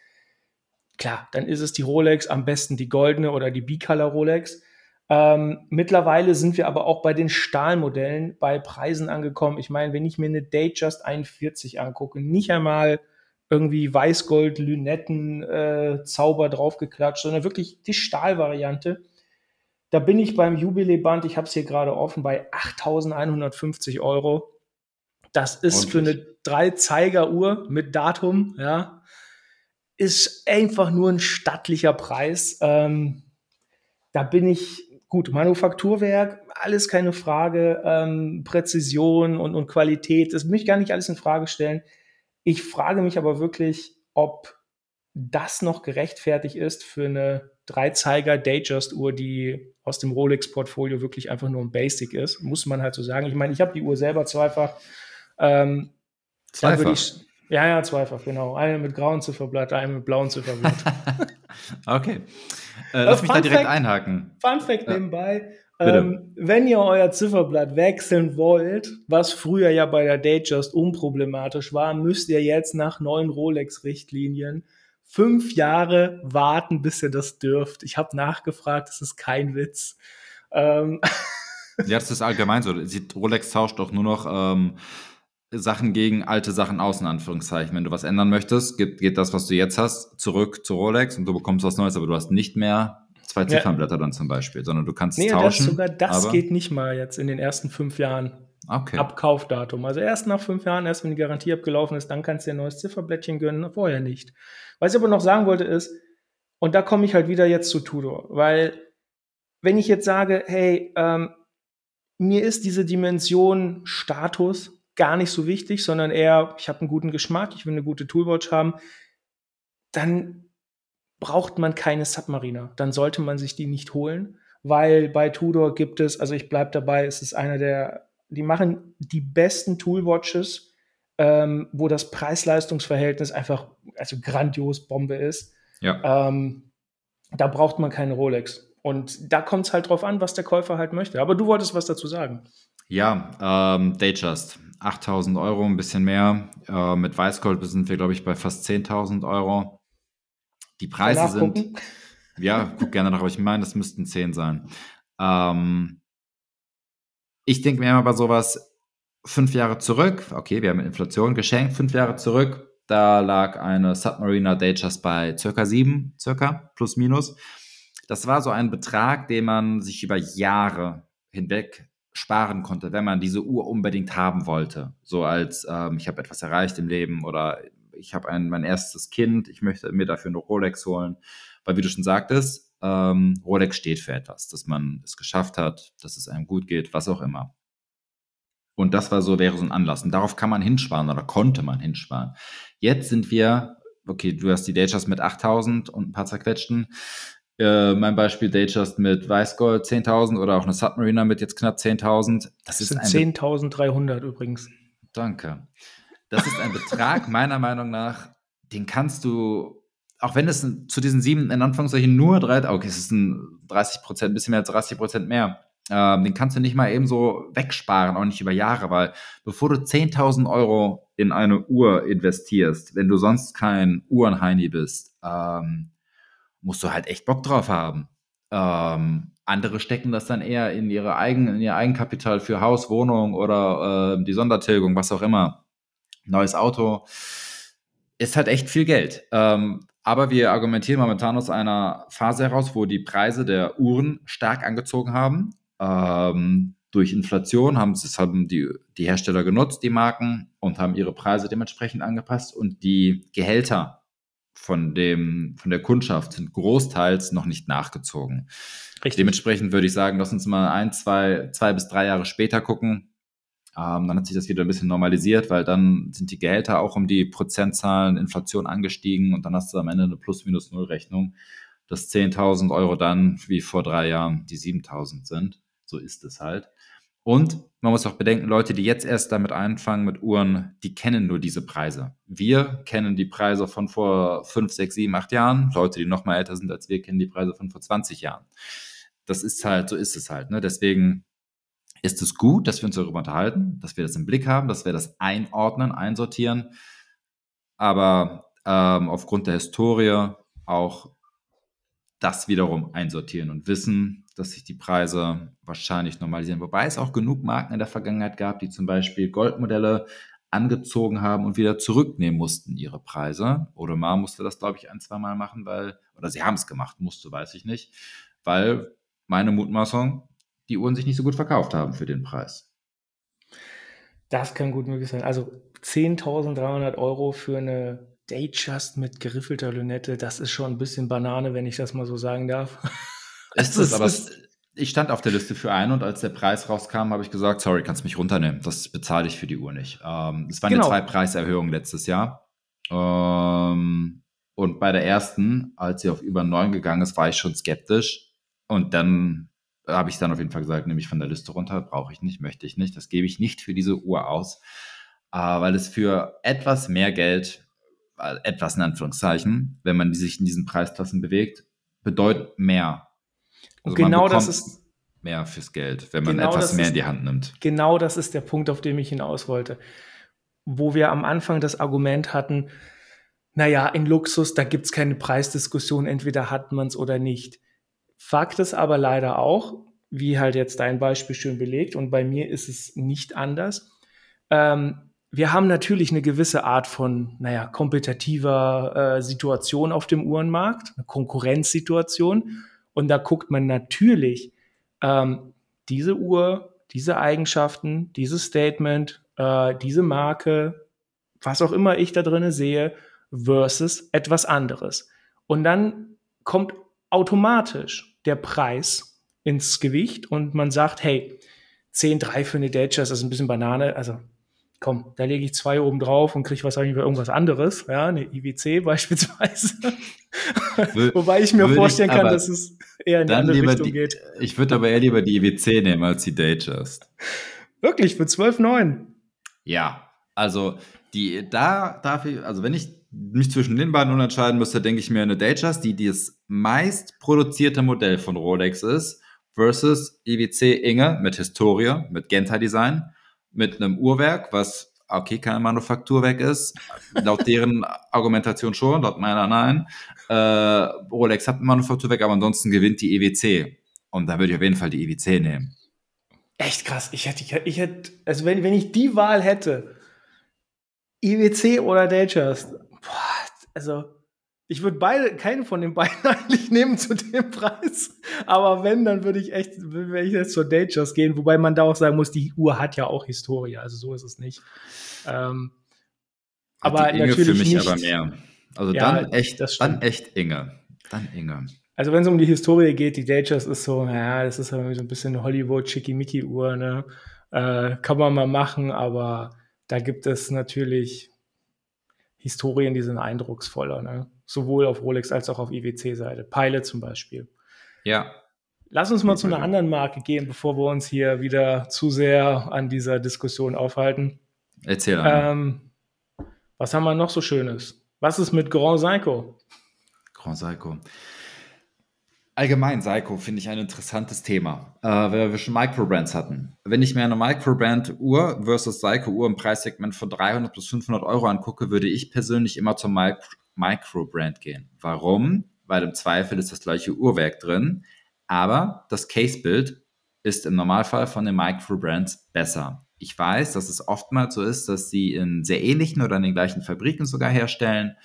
klar, dann ist es die Rolex, am besten die goldene oder die B-Color Rolex. Ähm, mittlerweile sind wir aber auch bei den Stahlmodellen bei Preisen angekommen. Ich meine, wenn ich mir eine Datejust 41 angucke, nicht einmal irgendwie Weißgold, Lünetten, äh, Zauber draufgeklatscht, sondern wirklich die Stahlvariante. Da bin ich beim Jubiläband, ich habe es hier gerade offen, bei 8.150 Euro. Das ist Ordentlich. für eine Drei-Zeiger-Uhr mit Datum, ja, ist einfach nur ein stattlicher Preis. Ähm, da bin ich gut, Manufakturwerk, alles keine Frage, ähm, Präzision und, und Qualität, das möchte ich gar nicht alles in Frage stellen. Ich frage mich aber wirklich, ob das noch gerechtfertigt ist für eine Dreizeiger Datejust-Uhr, die aus dem Rolex-Portfolio wirklich einfach nur ein Basic ist, muss man halt so sagen. Ich meine, ich habe die Uhr selber zweifach. Ähm, zweifach? Ich, ja, ja, zweifach, genau. Eine mit grauen Zifferblatt, eine mit blauen Zifferblatt. okay. Äh, lass mich da direkt Fact, einhaken. Fun Fact nebenbei. Ähm, wenn ihr euer Zifferblatt wechseln wollt, was früher ja bei der Datejust unproblematisch war, müsst ihr jetzt nach neuen Rolex-Richtlinien fünf Jahre warten, bis ihr das dürft. Ich habe nachgefragt, das ist kein Witz. Ähm ja, das ist allgemein so. Rolex tauscht doch nur noch ähm, Sachen gegen alte Sachen aus, in Anführungszeichen. Wenn du was ändern möchtest, geht, geht das, was du jetzt hast, zurück zu Rolex und du bekommst was Neues, aber du hast nicht mehr zwei Ziffernblätter ja. dann zum Beispiel, sondern du kannst nee, tauschen. Das, sogar das geht nicht mal jetzt in den ersten fünf Jahren. Okay. Ab Kaufdatum. Also erst nach fünf Jahren, erst wenn die Garantie abgelaufen ist, dann kannst du dir ein neues Zifferblättchen gönnen, vorher nicht. Was ich aber noch sagen wollte ist, und da komme ich halt wieder jetzt zu Tudor, weil wenn ich jetzt sage, hey, ähm, mir ist diese Dimension Status gar nicht so wichtig, sondern eher, ich habe einen guten Geschmack, ich will eine gute Toolwatch haben, dann braucht man keine Submariner. Dann sollte man sich die nicht holen, weil bei Tudor gibt es, also ich bleibe dabei, es ist einer der, die machen die besten Toolwatches ähm, wo das Preis-Leistungs-Verhältnis einfach also grandios Bombe ist. Ja. Ähm, da braucht man keine Rolex. Und da kommt es halt drauf an, was der Käufer halt möchte. Aber du wolltest was dazu sagen. Ja, ähm, Datejust. 8000 Euro, ein bisschen mehr. Äh, mit Weißgold sind wir, glaube ich, bei fast 10.000 Euro. Die Preise sind. Ja, guck gerne nach, aber ich meine, das müssten 10 sein. Ähm, ich denke mir immer bei sowas, fünf Jahre zurück, okay, wir haben Inflation geschenkt, fünf Jahre zurück, da lag eine Submariner Datejust bei circa 7, circa, plus minus. Das war so ein Betrag, den man sich über Jahre hinweg sparen konnte, wenn man diese Uhr unbedingt haben wollte. So als ähm, ich habe etwas erreicht im Leben oder ich habe ein mein erstes Kind, ich möchte mir dafür eine Rolex holen. Weil wie du schon sagtest, ähm, Rolex steht für etwas, dass man es geschafft hat, dass es einem gut geht, was auch immer. Und das war so, wäre so ein Anlass. Und darauf kann man hinsparen oder konnte man hinsparen. Jetzt sind wir, okay, du hast die Datejust mit 8000 und ein paar zerquetschten. Äh, mein Beispiel Datejust mit Weißgold 10.000 oder auch eine Submariner mit jetzt knapp 10.000. Das, das sind 10.300 übrigens. Danke. Das ist ein Betrag meiner Meinung nach, den kannst du, auch wenn es zu diesen sieben, in Anführungszeichen nur drei, okay, es ist ein 30 Prozent, ein bisschen mehr als 30 Prozent mehr. Ähm, den kannst du nicht mal eben so wegsparen, auch nicht über Jahre, weil bevor du 10.000 Euro in eine Uhr investierst, wenn du sonst kein Uhrenheini bist, ähm, musst du halt echt Bock drauf haben. Ähm, andere stecken das dann eher in ihre eigen, in ihr Eigenkapital für Haus, Wohnung oder äh, die Sondertilgung, was auch immer. Neues Auto. Ist halt echt viel Geld. Ähm, aber wir argumentieren momentan aus einer Phase heraus, wo die Preise der Uhren stark angezogen haben. Ähm, durch Inflation haben das haben die, die Hersteller genutzt, die Marken, und haben ihre Preise dementsprechend angepasst und die Gehälter von, dem, von der Kundschaft sind großteils noch nicht nachgezogen. Richtig. Dementsprechend würde ich sagen, lass uns mal ein, zwei, zwei bis drei Jahre später gucken. Ähm, dann hat sich das wieder ein bisschen normalisiert, weil dann sind die Gehälter auch um die Prozentzahlen Inflation angestiegen und dann hast du am Ende eine Plus-Minus-Null-Rechnung, dass 10.000 Euro dann wie vor drei Jahren die 7.000 sind. So ist es halt. Und man muss auch bedenken, Leute, die jetzt erst damit anfangen mit Uhren, die kennen nur diese Preise. Wir kennen die Preise von vor 5, 6, 7, 8 Jahren. Leute, die noch mal älter sind als wir, kennen die Preise von vor 20 Jahren. Das ist halt, so ist es halt. Ne? Deswegen ist es gut, dass wir uns darüber unterhalten, dass wir das im Blick haben, dass wir das einordnen, einsortieren. Aber ähm, aufgrund der Historie auch das wiederum einsortieren und wissen, dass sich die Preise wahrscheinlich normalisieren. Wobei es auch genug Marken in der Vergangenheit gab, die zum Beispiel Goldmodelle angezogen haben und wieder zurücknehmen mussten ihre Preise. Oder Mar musste das, glaube ich, ein, zwei Mal machen, weil, oder sie haben es gemacht, musste, weiß ich nicht, weil meine Mutmaßung, die Uhren sich nicht so gut verkauft haben für den Preis. Das kann gut möglich sein. Also 10.300 Euro für eine Datejust mit geriffelter Lünette, das ist schon ein bisschen Banane, wenn ich das mal so sagen darf. Ist es, aber ich stand auf der Liste für einen und als der Preis rauskam, habe ich gesagt, sorry, kannst mich runternehmen. Das bezahle ich für die Uhr nicht. Ähm, es waren genau. ja zwei Preiserhöhungen letztes Jahr. Ähm, und bei der ersten, als sie auf über neun gegangen ist, war ich schon skeptisch. Und dann habe ich dann auf jeden Fall gesagt, nehme ich von der Liste runter, brauche ich nicht, möchte ich nicht. Das gebe ich nicht für diese Uhr aus, äh, weil es für etwas mehr Geld, etwas in Anführungszeichen, wenn man sich in diesen Preisklassen bewegt, bedeutet mehr also genau das ist mehr fürs Geld, wenn man genau etwas mehr ist, in die Hand nimmt. Genau das ist der Punkt, auf den ich hinaus wollte. Wo wir am Anfang das Argument hatten, naja, in Luxus, da gibt es keine Preisdiskussion, entweder hat man es oder nicht. Fakt ist aber leider auch, wie halt jetzt dein Beispiel schön belegt, und bei mir ist es nicht anders. Ähm, wir haben natürlich eine gewisse Art von, naja, kompetitiver äh, Situation auf dem Uhrenmarkt, eine Konkurrenzsituation. Und da guckt man natürlich ähm, diese Uhr, diese Eigenschaften, dieses Statement, äh, diese Marke, was auch immer ich da drin sehe, versus etwas anderes. Und dann kommt automatisch der Preis ins Gewicht und man sagt, hey, 10,3 für eine Datejust, das ist ein bisschen Banane, also komm, da lege ich zwei oben drauf und kriege wahrscheinlich irgendwas anderes, ja, eine IWC beispielsweise. Wobei ich mir vorstellen ich, kann, dass es eher in die andere Richtung die, geht. Ich würde aber eher lieber die IWC nehmen als die Datejust. Wirklich, für 12,9? Ja, also die, da darf ich, also wenn ich mich zwischen den beiden unterscheiden müsste, denke ich mir eine Datejust, die das meist produzierte Modell von Rolex ist, versus IWC Inge mit Historie, mit Genta-Design, mit einem Uhrwerk, was okay, keine Manufakturwerk ist, laut deren Argumentation schon, laut meiner nein. Äh, Rolex hat ein Manufakturwerk, aber ansonsten gewinnt die EWC. Und da würde ich auf jeden Fall die EWC nehmen. Echt krass. Ich hätte, ich hätte, also wenn, wenn ich die Wahl hätte, IWC oder Datejust, also ich würde beide, keinen von den beiden eigentlich nehmen zu dem Preis. Aber wenn, dann würde ich echt, würde ich jetzt zur Datejust gehen, wobei man da auch sagen muss, die Uhr hat ja auch Historie, also so ist es nicht. Ähm, aber die Inge natürlich für mich nicht, aber mehr. Also ja, dann echt, dann echt Inge. Dann Inge. Also wenn es um die Historie geht, die Datejust ist so, naja, das ist irgendwie so ein bisschen eine Hollywood-Schickimicki-Uhr, ne? Äh, kann man mal machen, aber da gibt es natürlich Historien, die sind eindrucksvoller, ne? Sowohl auf Rolex als auch auf IWC-Seite. Pilot zum Beispiel. Ja. Lass uns mal zu einer anderen Marke gehen, bevor wir uns hier wieder zu sehr an dieser Diskussion aufhalten. Erzähl ähm, Was haben wir noch so Schönes? Was ist mit Grand Seiko? Grand Seiko. Allgemein Seiko finde ich ein interessantes Thema, äh, weil wir schon Microbrands hatten. Wenn ich mir eine Microbrand-Uhr versus Seiko-Uhr im Preissegment von 300 bis 500 Euro angucke, würde ich persönlich immer Mic Microbrand gehen. Warum? Weil im Zweifel ist das gleiche Uhrwerk drin, aber das Case-Bild ist im Normalfall von den Microbrands besser. Ich weiß, dass es oftmals so ist, dass sie in sehr ähnlichen oder in den gleichen Fabriken sogar herstellen.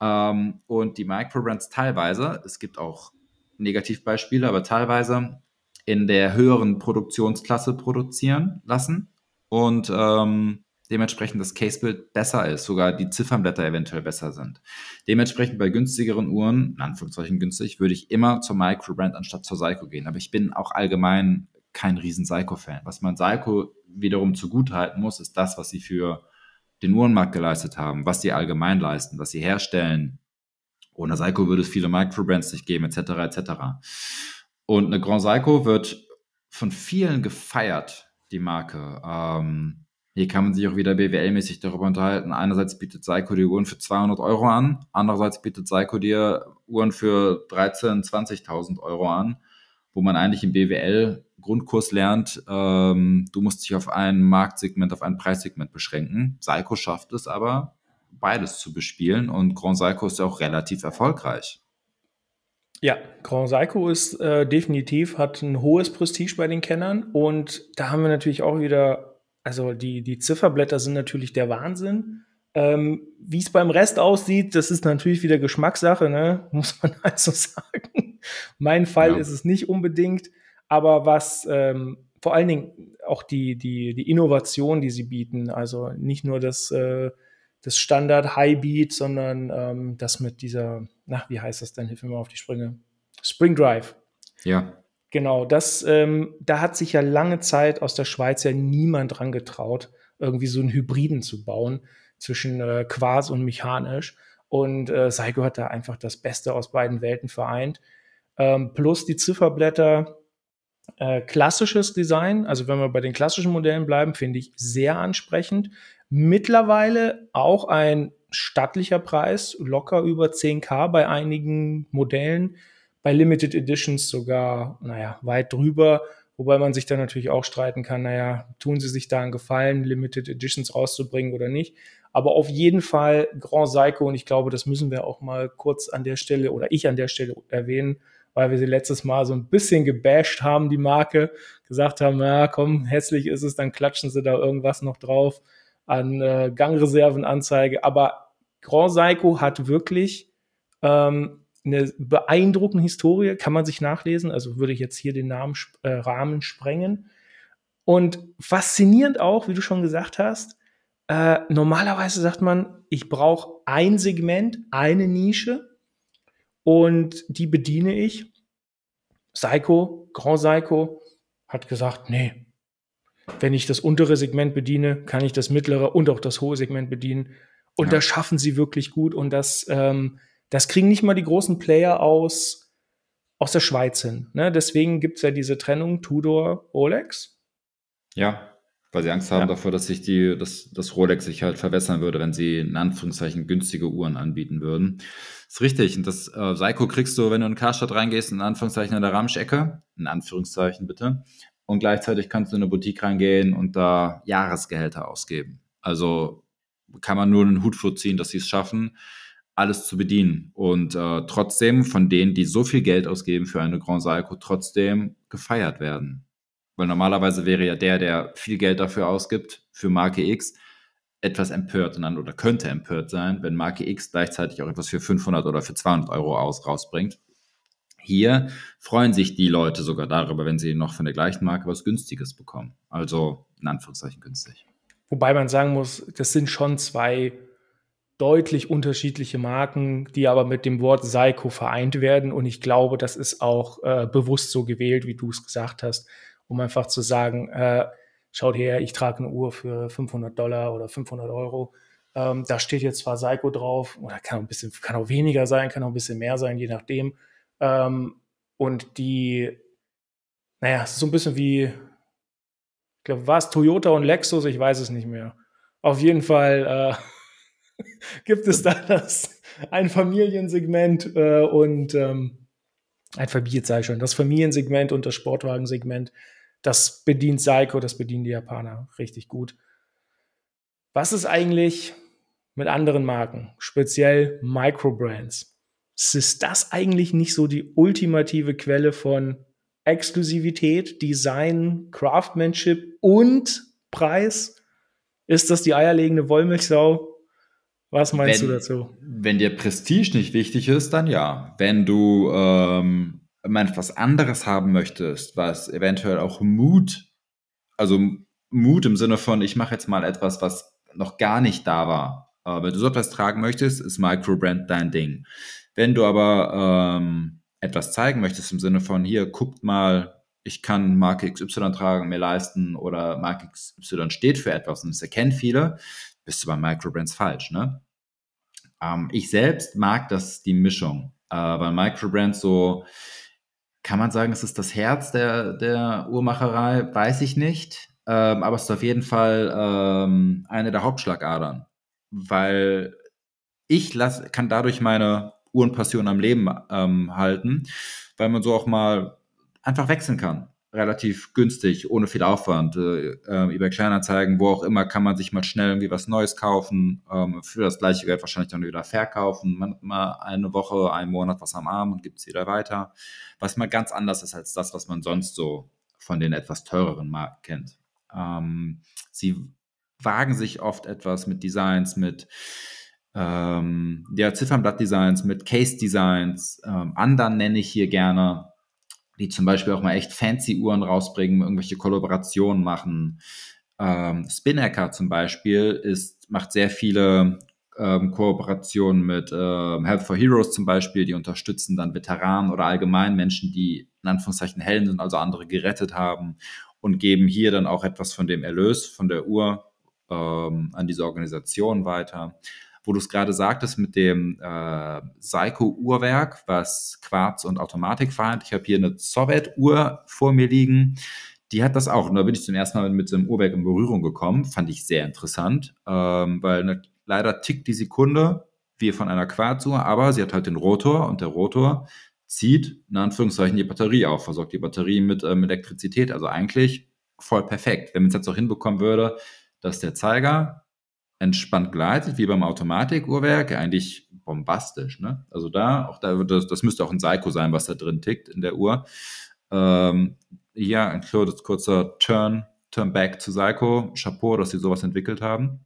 Ähm, und die Microbrands teilweise, es gibt auch Negativbeispiele, aber teilweise in der höheren Produktionsklasse produzieren lassen und ähm, dementsprechend das Casebild besser ist, sogar die Ziffernblätter eventuell besser sind. Dementsprechend bei günstigeren Uhren, in Anführungszeichen günstig, würde ich immer zur Microbrand anstatt zur Seiko gehen. Aber ich bin auch allgemein kein riesen Seiko-Fan. Was man Seiko wiederum zugutehalten muss, ist das, was sie für den Uhrenmarkt geleistet haben, was sie allgemein leisten, was sie herstellen, ohne Seiko würde es viele Microbrands nicht geben, etc., etc. Und eine Grand Seiko wird von vielen gefeiert, die Marke. Ähm, hier kann man sich auch wieder BWL-mäßig darüber unterhalten. Einerseits bietet Seiko die Uhren für 200 Euro an, andererseits bietet Seiko dir Uhren für 13.000, 20.000 Euro an, wo man eigentlich im BWL Grundkurs lernt, ähm, du musst dich auf ein Marktsegment, auf ein Preissegment beschränken. Seiko schafft es aber, beides zu bespielen und Grand Seiko ist ja auch relativ erfolgreich. Ja, Grand Seiko ist äh, definitiv, hat ein hohes Prestige bei den Kennern und da haben wir natürlich auch wieder, also die, die Zifferblätter sind natürlich der Wahnsinn. Ähm, Wie es beim Rest aussieht, das ist natürlich wieder Geschmackssache, ne? muss man also sagen. mein Fall ja. ist es nicht unbedingt, aber was ähm, vor allen Dingen auch die, die, die Innovation, die sie bieten, also nicht nur das äh, das Standard High Beat, sondern ähm, das mit dieser, na, wie heißt das denn? Hilf mir mal auf die Sprünge. Spring Drive. Ja. Genau, das, ähm, da hat sich ja lange Zeit aus der Schweiz ja niemand dran getraut, irgendwie so einen Hybriden zu bauen zwischen äh, Quarz und mechanisch. Und äh, Seiko hat da einfach das Beste aus beiden Welten vereint. Ähm, plus die Zifferblätter, äh, klassisches Design, also wenn wir bei den klassischen Modellen bleiben, finde ich sehr ansprechend. Mittlerweile auch ein stattlicher Preis, locker über 10k bei einigen Modellen, bei Limited Editions sogar, naja, weit drüber, wobei man sich dann natürlich auch streiten kann, naja, tun sie sich da einen Gefallen, Limited Editions rauszubringen oder nicht. Aber auf jeden Fall Grand Psycho und ich glaube, das müssen wir auch mal kurz an der Stelle oder ich an der Stelle erwähnen, weil wir sie letztes Mal so ein bisschen gebasht haben, die Marke, gesagt haben, na komm, hässlich ist es, dann klatschen sie da irgendwas noch drauf an äh, Gangreservenanzeige. Aber Grand Seiko hat wirklich ähm, eine beeindruckende Historie, kann man sich nachlesen. Also würde ich jetzt hier den Namen, äh, Rahmen sprengen. Und faszinierend auch, wie du schon gesagt hast, äh, normalerweise sagt man, ich brauche ein Segment, eine Nische und die bediene ich. Seiko, Grand Seiko hat gesagt, nee, wenn ich das untere Segment bediene, kann ich das mittlere und auch das hohe Segment bedienen. Und ja. das schaffen sie wirklich gut. Und das, ähm, das kriegen nicht mal die großen Player aus, aus der Schweiz hin. Ne? Deswegen gibt es ja diese Trennung Tudor, Rolex. Ja. Weil sie Angst haben ja. davor, dass sich die, dass das Rolex sich halt verwässern würde, wenn sie in Anführungszeichen günstige Uhren anbieten würden. Das ist richtig. Und das äh, Seiko kriegst du, wenn du in Karstadt reingehst, in Anführungszeichen in der Ramschecke. In Anführungszeichen bitte. Und gleichzeitig kannst du in eine Boutique reingehen und da Jahresgehälter ausgeben. Also kann man nur einen Hut vorziehen, dass sie es schaffen, alles zu bedienen. Und äh, trotzdem von denen, die so viel Geld ausgeben für eine Grand Seiko, trotzdem gefeiert werden. Weil normalerweise wäre ja der, der viel Geld dafür ausgibt, für Marke X, etwas empört dann, oder könnte empört sein, wenn Marke X gleichzeitig auch etwas für 500 oder für 200 Euro aus, rausbringt. Hier freuen sich die Leute sogar darüber, wenn sie noch von der gleichen Marke was Günstiges bekommen. Also in Anführungszeichen günstig. Wobei man sagen muss, das sind schon zwei deutlich unterschiedliche Marken, die aber mit dem Wort Seiko vereint werden. Und ich glaube, das ist auch äh, bewusst so gewählt, wie du es gesagt hast um einfach zu sagen, äh, schaut her, ich trage eine Uhr für 500 Dollar oder 500 Euro. Ähm, da steht jetzt zwar Seiko drauf, oder kann auch ein bisschen, kann auch weniger sein, kann auch ein bisschen mehr sein, je nachdem. Ähm, und die, naja, es ist so ein bisschen wie, ich glaube, war es Toyota und Lexus, ich weiß es nicht mehr. Auf jeden Fall äh, gibt es da das ein Familiensegment äh, und ähm, ein Familien, sage schon, das Familiensegment und das Sportwagensegment das bedient Seiko, das bedienen die Japaner richtig gut. Was ist eigentlich mit anderen Marken, speziell Microbrands? Ist das eigentlich nicht so die ultimative Quelle von Exklusivität, Design, Craftsmanship und Preis? Ist das die eierlegende Wollmilchsau? Was meinst wenn, du dazu? Wenn dir Prestige nicht wichtig ist, dann ja. Wenn du ähm, etwas anderes haben möchtest, was eventuell auch Mut, also Mut im Sinne von, ich mache jetzt mal etwas, was noch gar nicht da war. Äh, wenn du so etwas tragen möchtest, ist Microbrand dein Ding. Wenn du aber ähm, etwas zeigen möchtest im Sinne von, hier, guckt mal, ich kann Marke XY tragen, mir leisten oder Marke XY steht für etwas und es erkennen viele, bist du bei Microbrands falsch, ne? Ähm, ich selbst mag das, die Mischung, äh, weil Microbrands so, kann man sagen, es ist das Herz der, der Uhrmacherei? Weiß ich nicht. Ähm, aber es ist auf jeden Fall ähm, eine der Hauptschlagadern, weil ich lass, kann dadurch meine Uhrenpassion am Leben ähm, halten, weil man so auch mal einfach wechseln kann relativ günstig, ohne viel Aufwand. Äh, äh, über Kleinanzeigen, wo auch immer, kann man sich mal schnell irgendwie was Neues kaufen, ähm, für das gleiche Geld wahrscheinlich dann wieder verkaufen. Man hat mal eine Woche, einen Monat was am Arm und gibt es wieder weiter. Was mal ganz anders ist als das, was man sonst so von den etwas teureren Marken kennt. Ähm, sie wagen sich oft etwas mit Designs, mit ähm, ja, Ziffernblatt-Designs, mit Case-Designs. Ähm, anderen nenne ich hier gerne die zum Beispiel auch mal echt fancy Uhren rausbringen, irgendwelche Kollaborationen machen. Ähm, Spinnaker zum Beispiel ist, macht sehr viele ähm, Kooperationen mit ähm, Health for Heroes zum Beispiel, die unterstützen dann Veteranen oder allgemein Menschen, die in Anführungszeichen Helden sind, also andere gerettet haben und geben hier dann auch etwas von dem Erlös von der Uhr ähm, an diese Organisation weiter wo du es gerade sagtest mit dem äh, Seiko-Uhrwerk, was Quarz und Automatik vereint. Ich habe hier eine Sowjet-Uhr vor mir liegen. Die hat das auch. Und da bin ich zum ersten Mal mit so einem Uhrwerk in Berührung gekommen. Fand ich sehr interessant, ähm, weil ne, leider tickt die Sekunde wie von einer Quarzuhr, aber sie hat halt den Rotor und der Rotor zieht in Anführungszeichen die Batterie auf, versorgt die Batterie mit ähm, Elektrizität. Also eigentlich voll perfekt. Wenn man es jetzt auch hinbekommen würde, dass der Zeiger entspannt gleitet, wie beim Automatikuhrwerk, eigentlich bombastisch. Ne? Also da, auch da, das, das müsste auch ein Seiko sein, was da drin tickt in der Uhr. Ähm, ja, ein kurzer Turn, Turn back zu Seiko. Chapeau, dass sie sowas entwickelt haben.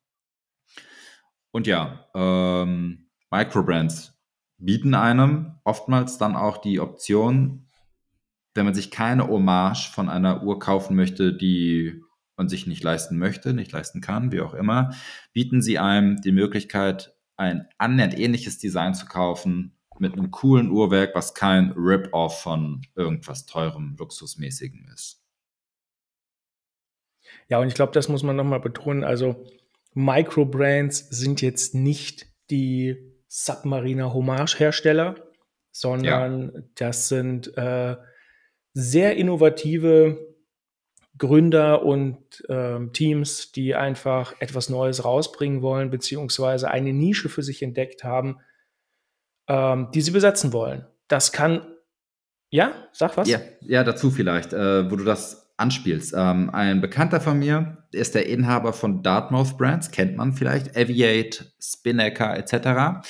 Und ja, ähm, Microbrands bieten einem oftmals dann auch die Option, wenn man sich keine Hommage von einer Uhr kaufen möchte, die und sich nicht leisten möchte, nicht leisten kann, wie auch immer, bieten sie einem die Möglichkeit, ein annähernd ähnliches Design zu kaufen mit einem coolen Uhrwerk, was kein Rip-Off von irgendwas teurem, luxusmäßigem ist. Ja, und ich glaube, das muss man nochmal betonen. Also Microbrands sind jetzt nicht die Submariner Hommage-Hersteller, sondern ja. das sind äh, sehr innovative Gründer und ähm, Teams, die einfach etwas Neues rausbringen wollen, beziehungsweise eine Nische für sich entdeckt haben, ähm, die sie besetzen wollen. Das kann, ja, sag was? Ja, ja dazu vielleicht, äh, wo du das anspielst. Ähm, ein Bekannter von mir ist der Inhaber von Dartmouth Brands, kennt man vielleicht, Aviate, Spinnaker etc.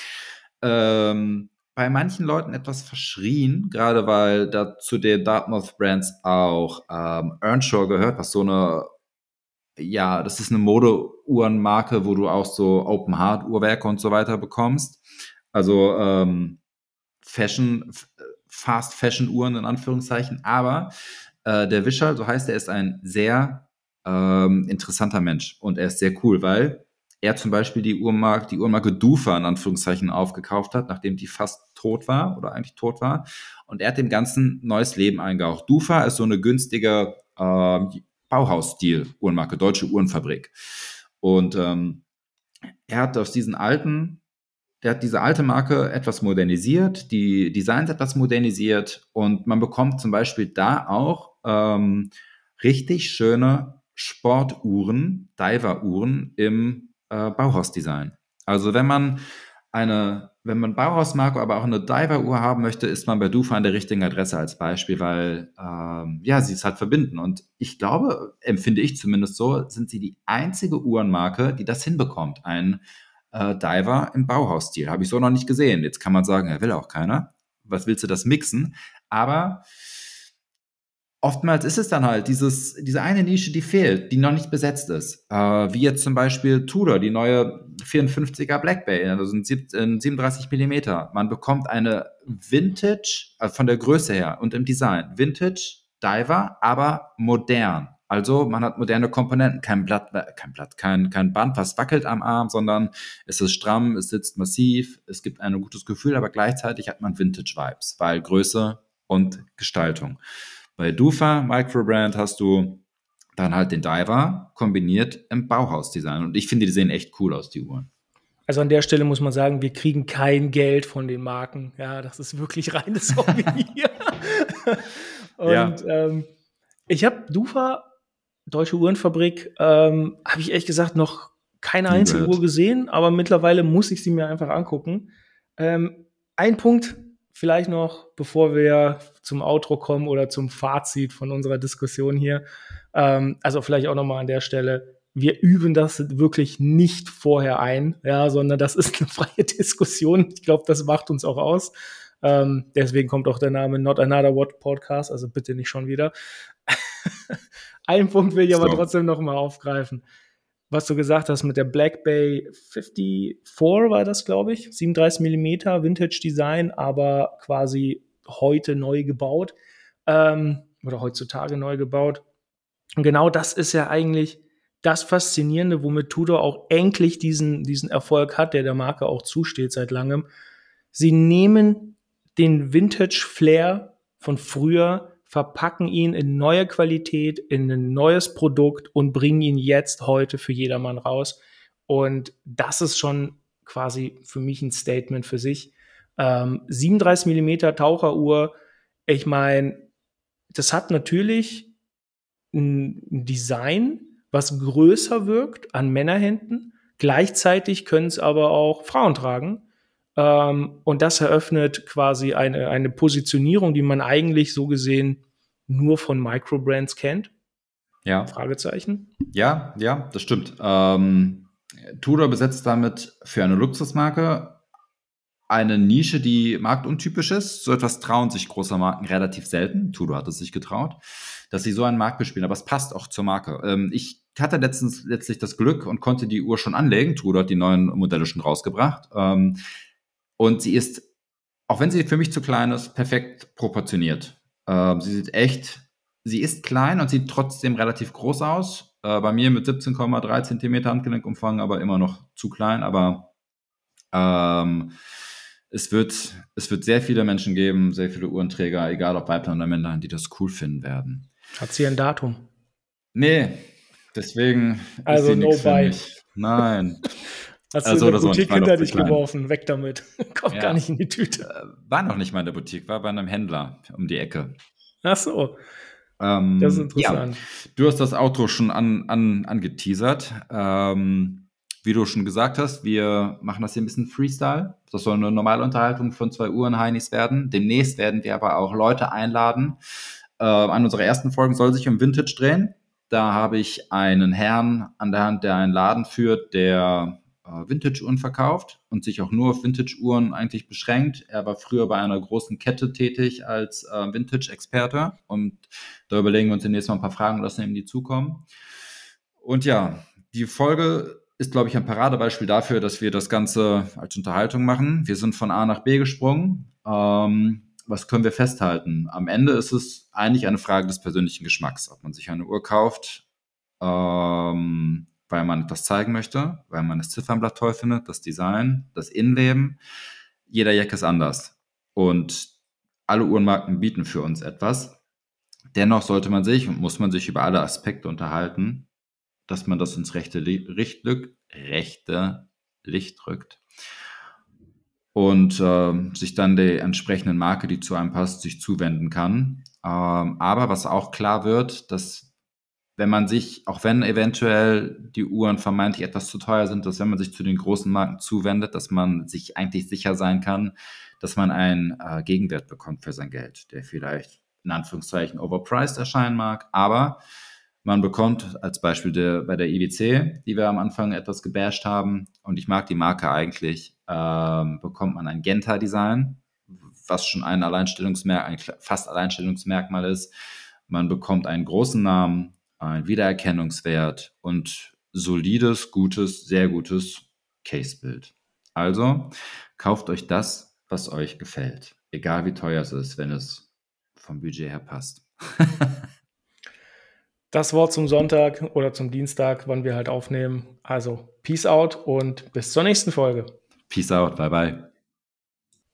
Ähm, bei manchen Leuten etwas verschrien, gerade weil da zu den Dartmouth Brands auch ähm, Earnshaw gehört, was so eine, ja, das ist eine Modeuhrenmarke, wo du auch so Open Heart Uhrwerke und so weiter bekommst. Also ähm, Fashion, Fast Fashion Uhren in Anführungszeichen. Aber äh, der Wischer, so heißt er, ist ein sehr ähm, interessanter Mensch und er ist sehr cool, weil er zum Beispiel die Uhrmarke, die Uhrmarke Dufa in Anführungszeichen aufgekauft hat, nachdem die fast tot war oder eigentlich tot war. Und er hat dem Ganzen neues Leben eingehaucht. Dufa ist so eine günstige äh, Bauhausstil-Uhrenmarke, deutsche Uhrenfabrik. Und ähm, er hat aus diesen alten, der hat diese alte Marke etwas modernisiert, die Designs etwas modernisiert und man bekommt zum Beispiel da auch ähm, richtig schöne Sportuhren, Diver-Uhren im äh, Bauhausdesign. Also wenn man eine, wenn man Bauhausmarke, aber auch eine Diver-Uhr haben möchte, ist man bei Dufa an der richtigen Adresse als Beispiel, weil ähm, ja, sie es halt verbinden. Und ich glaube, empfinde ich zumindest so, sind sie die einzige Uhrenmarke, die das hinbekommt. Ein äh, Diver im Bauhausstil. Habe ich so noch nicht gesehen. Jetzt kann man sagen, er will auch keiner. Was willst du das mixen? Aber oftmals ist es dann halt dieses, diese eine Nische, die fehlt, die noch nicht besetzt ist. Äh, wie jetzt zum Beispiel Tudor, die neue 54er Black Bay, also ein 37 Millimeter. Man bekommt eine Vintage, also von der Größe her und im Design, Vintage Diver, aber modern. Also man hat moderne Komponenten, kein Blatt, kein Blatt, kein, kein Band, was wackelt am Arm, sondern es ist stramm, es sitzt massiv, es gibt ein gutes Gefühl, aber gleichzeitig hat man Vintage-Vibes, weil Größe und Gestaltung. Bei Dufa Microbrand hast du dann halt den Diver kombiniert im Bauhausdesign. Und ich finde, die sehen echt cool aus, die Uhren. Also an der Stelle muss man sagen, wir kriegen kein Geld von den Marken. Ja, das ist wirklich reines Hobby hier. Und ja. ähm, ich habe Dufa, Deutsche Uhrenfabrik, ähm, habe ich ehrlich gesagt noch keine einzige Uhr gesehen, aber mittlerweile muss ich sie mir einfach angucken. Ähm, ein Punkt, vielleicht noch, bevor wir zum Outro kommen oder zum Fazit von unserer Diskussion hier, ähm, also vielleicht auch nochmal an der Stelle, wir üben das wirklich nicht vorher ein, ja, sondern das ist eine freie Diskussion. Ich glaube, das macht uns auch aus. Ähm, deswegen kommt auch der Name Not Another What Podcast, also bitte nicht schon wieder. Ein Punkt will ich aber trotzdem noch mal aufgreifen was du gesagt hast mit der Black Bay 54 war das, glaube ich, 37 Millimeter Vintage Design, aber quasi heute neu gebaut ähm, oder heutzutage neu gebaut. Und genau das ist ja eigentlich das Faszinierende, womit Tudor auch endlich diesen, diesen Erfolg hat, der der Marke auch zusteht seit langem. Sie nehmen den Vintage Flair von früher verpacken ihn in neue Qualität, in ein neues Produkt und bringen ihn jetzt heute für jedermann raus. Und das ist schon quasi für mich ein Statement für sich. Ähm, 37 Millimeter Taucheruhr, ich meine, das hat natürlich ein Design, was größer wirkt an Männerhänden. Gleichzeitig können es aber auch Frauen tragen. Ähm, und das eröffnet quasi eine, eine Positionierung, die man eigentlich so gesehen nur von Microbrands kennt. Ja. Fragezeichen. Ja, ja, das stimmt. Ähm, Tudor besetzt damit für eine Luxusmarke eine Nische, die marktuntypisch ist. So etwas trauen sich große Marken relativ selten. Tudor hat es sich getraut, dass sie so einen Markt bespielen. Aber es passt auch zur Marke. Ähm, ich hatte letztens letztlich das Glück und konnte die Uhr schon anlegen. Tudor hat die neuen Modelle schon rausgebracht. Ähm, und sie ist, auch wenn sie für mich zu klein ist, perfekt proportioniert. Ähm, sie sieht echt, sie ist klein und sieht trotzdem relativ groß aus. Äh, bei mir mit 17,3 cm Handgelenkumfang, aber immer noch zu klein. Aber ähm, es, wird, es wird sehr viele Menschen geben, sehr viele Uhrenträger, egal ob Weiblein oder Männlein, die das cool finden werden. Hat sie ein Datum? Nee, deswegen also ist sie no buy. Nein. Hast also du in der Boutique hinter dich geworfen, weg damit. Kommt ja. gar nicht in die Tüte. Äh, war noch nicht mal in der Boutique, war bei einem Händler um die Ecke. Ach so. Ähm, das ist interessant. Ja, du hast das Outro schon an, an, angeteasert. Ähm, wie du schon gesagt hast, wir machen das hier ein bisschen Freestyle. Das soll eine normale Unterhaltung von zwei Uhren Heinis werden. Demnächst werden wir aber auch Leute einladen. Äh, an unserer ersten Folge soll sich um Vintage drehen. Da habe ich einen Herrn an der Hand, der einen Laden führt, der Vintage-Uhren verkauft und sich auch nur auf Vintage-Uhren eigentlich beschränkt. Er war früher bei einer großen Kette tätig als äh, Vintage-Experte und da überlegen wir uns demnächst mal ein paar Fragen und lassen ihm die zukommen. Und ja, die Folge ist, glaube ich, ein Paradebeispiel dafür, dass wir das Ganze als Unterhaltung machen. Wir sind von A nach B gesprungen. Ähm, was können wir festhalten? Am Ende ist es eigentlich eine Frage des persönlichen Geschmacks, ob man sich eine Uhr kauft, ähm, weil man etwas zeigen möchte, weil man das Ziffernblatt toll findet, das Design, das Innenleben. Jeder Jack ist anders. Und alle Uhrenmarken bieten für uns etwas. Dennoch sollte man sich und muss man sich über alle Aspekte unterhalten, dass man das ins rechte, Licht, rechte Licht rückt und äh, sich dann der entsprechenden Marke, die zu einem passt, sich zuwenden kann. Ähm, aber was auch klar wird, dass wenn man sich, auch wenn eventuell die Uhren vermeintlich etwas zu teuer sind, dass wenn man sich zu den großen Marken zuwendet, dass man sich eigentlich sicher sein kann, dass man einen äh, Gegenwert bekommt für sein Geld, der vielleicht in Anführungszeichen overpriced erscheinen mag, aber man bekommt als Beispiel der, bei der IWC, die wir am Anfang etwas gebasht haben, und ich mag die Marke eigentlich, ähm, bekommt man ein Genta-Design, was schon ein Alleinstellungsmerkmal, ein fast Alleinstellungsmerkmal ist. Man bekommt einen großen Namen, ein Wiedererkennungswert und solides, gutes, sehr gutes Casebild. Also kauft euch das, was euch gefällt. Egal wie teuer es ist, wenn es vom Budget her passt. das Wort zum Sonntag oder zum Dienstag, wann wir halt aufnehmen. Also Peace out und bis zur nächsten Folge. Peace out, bye bye.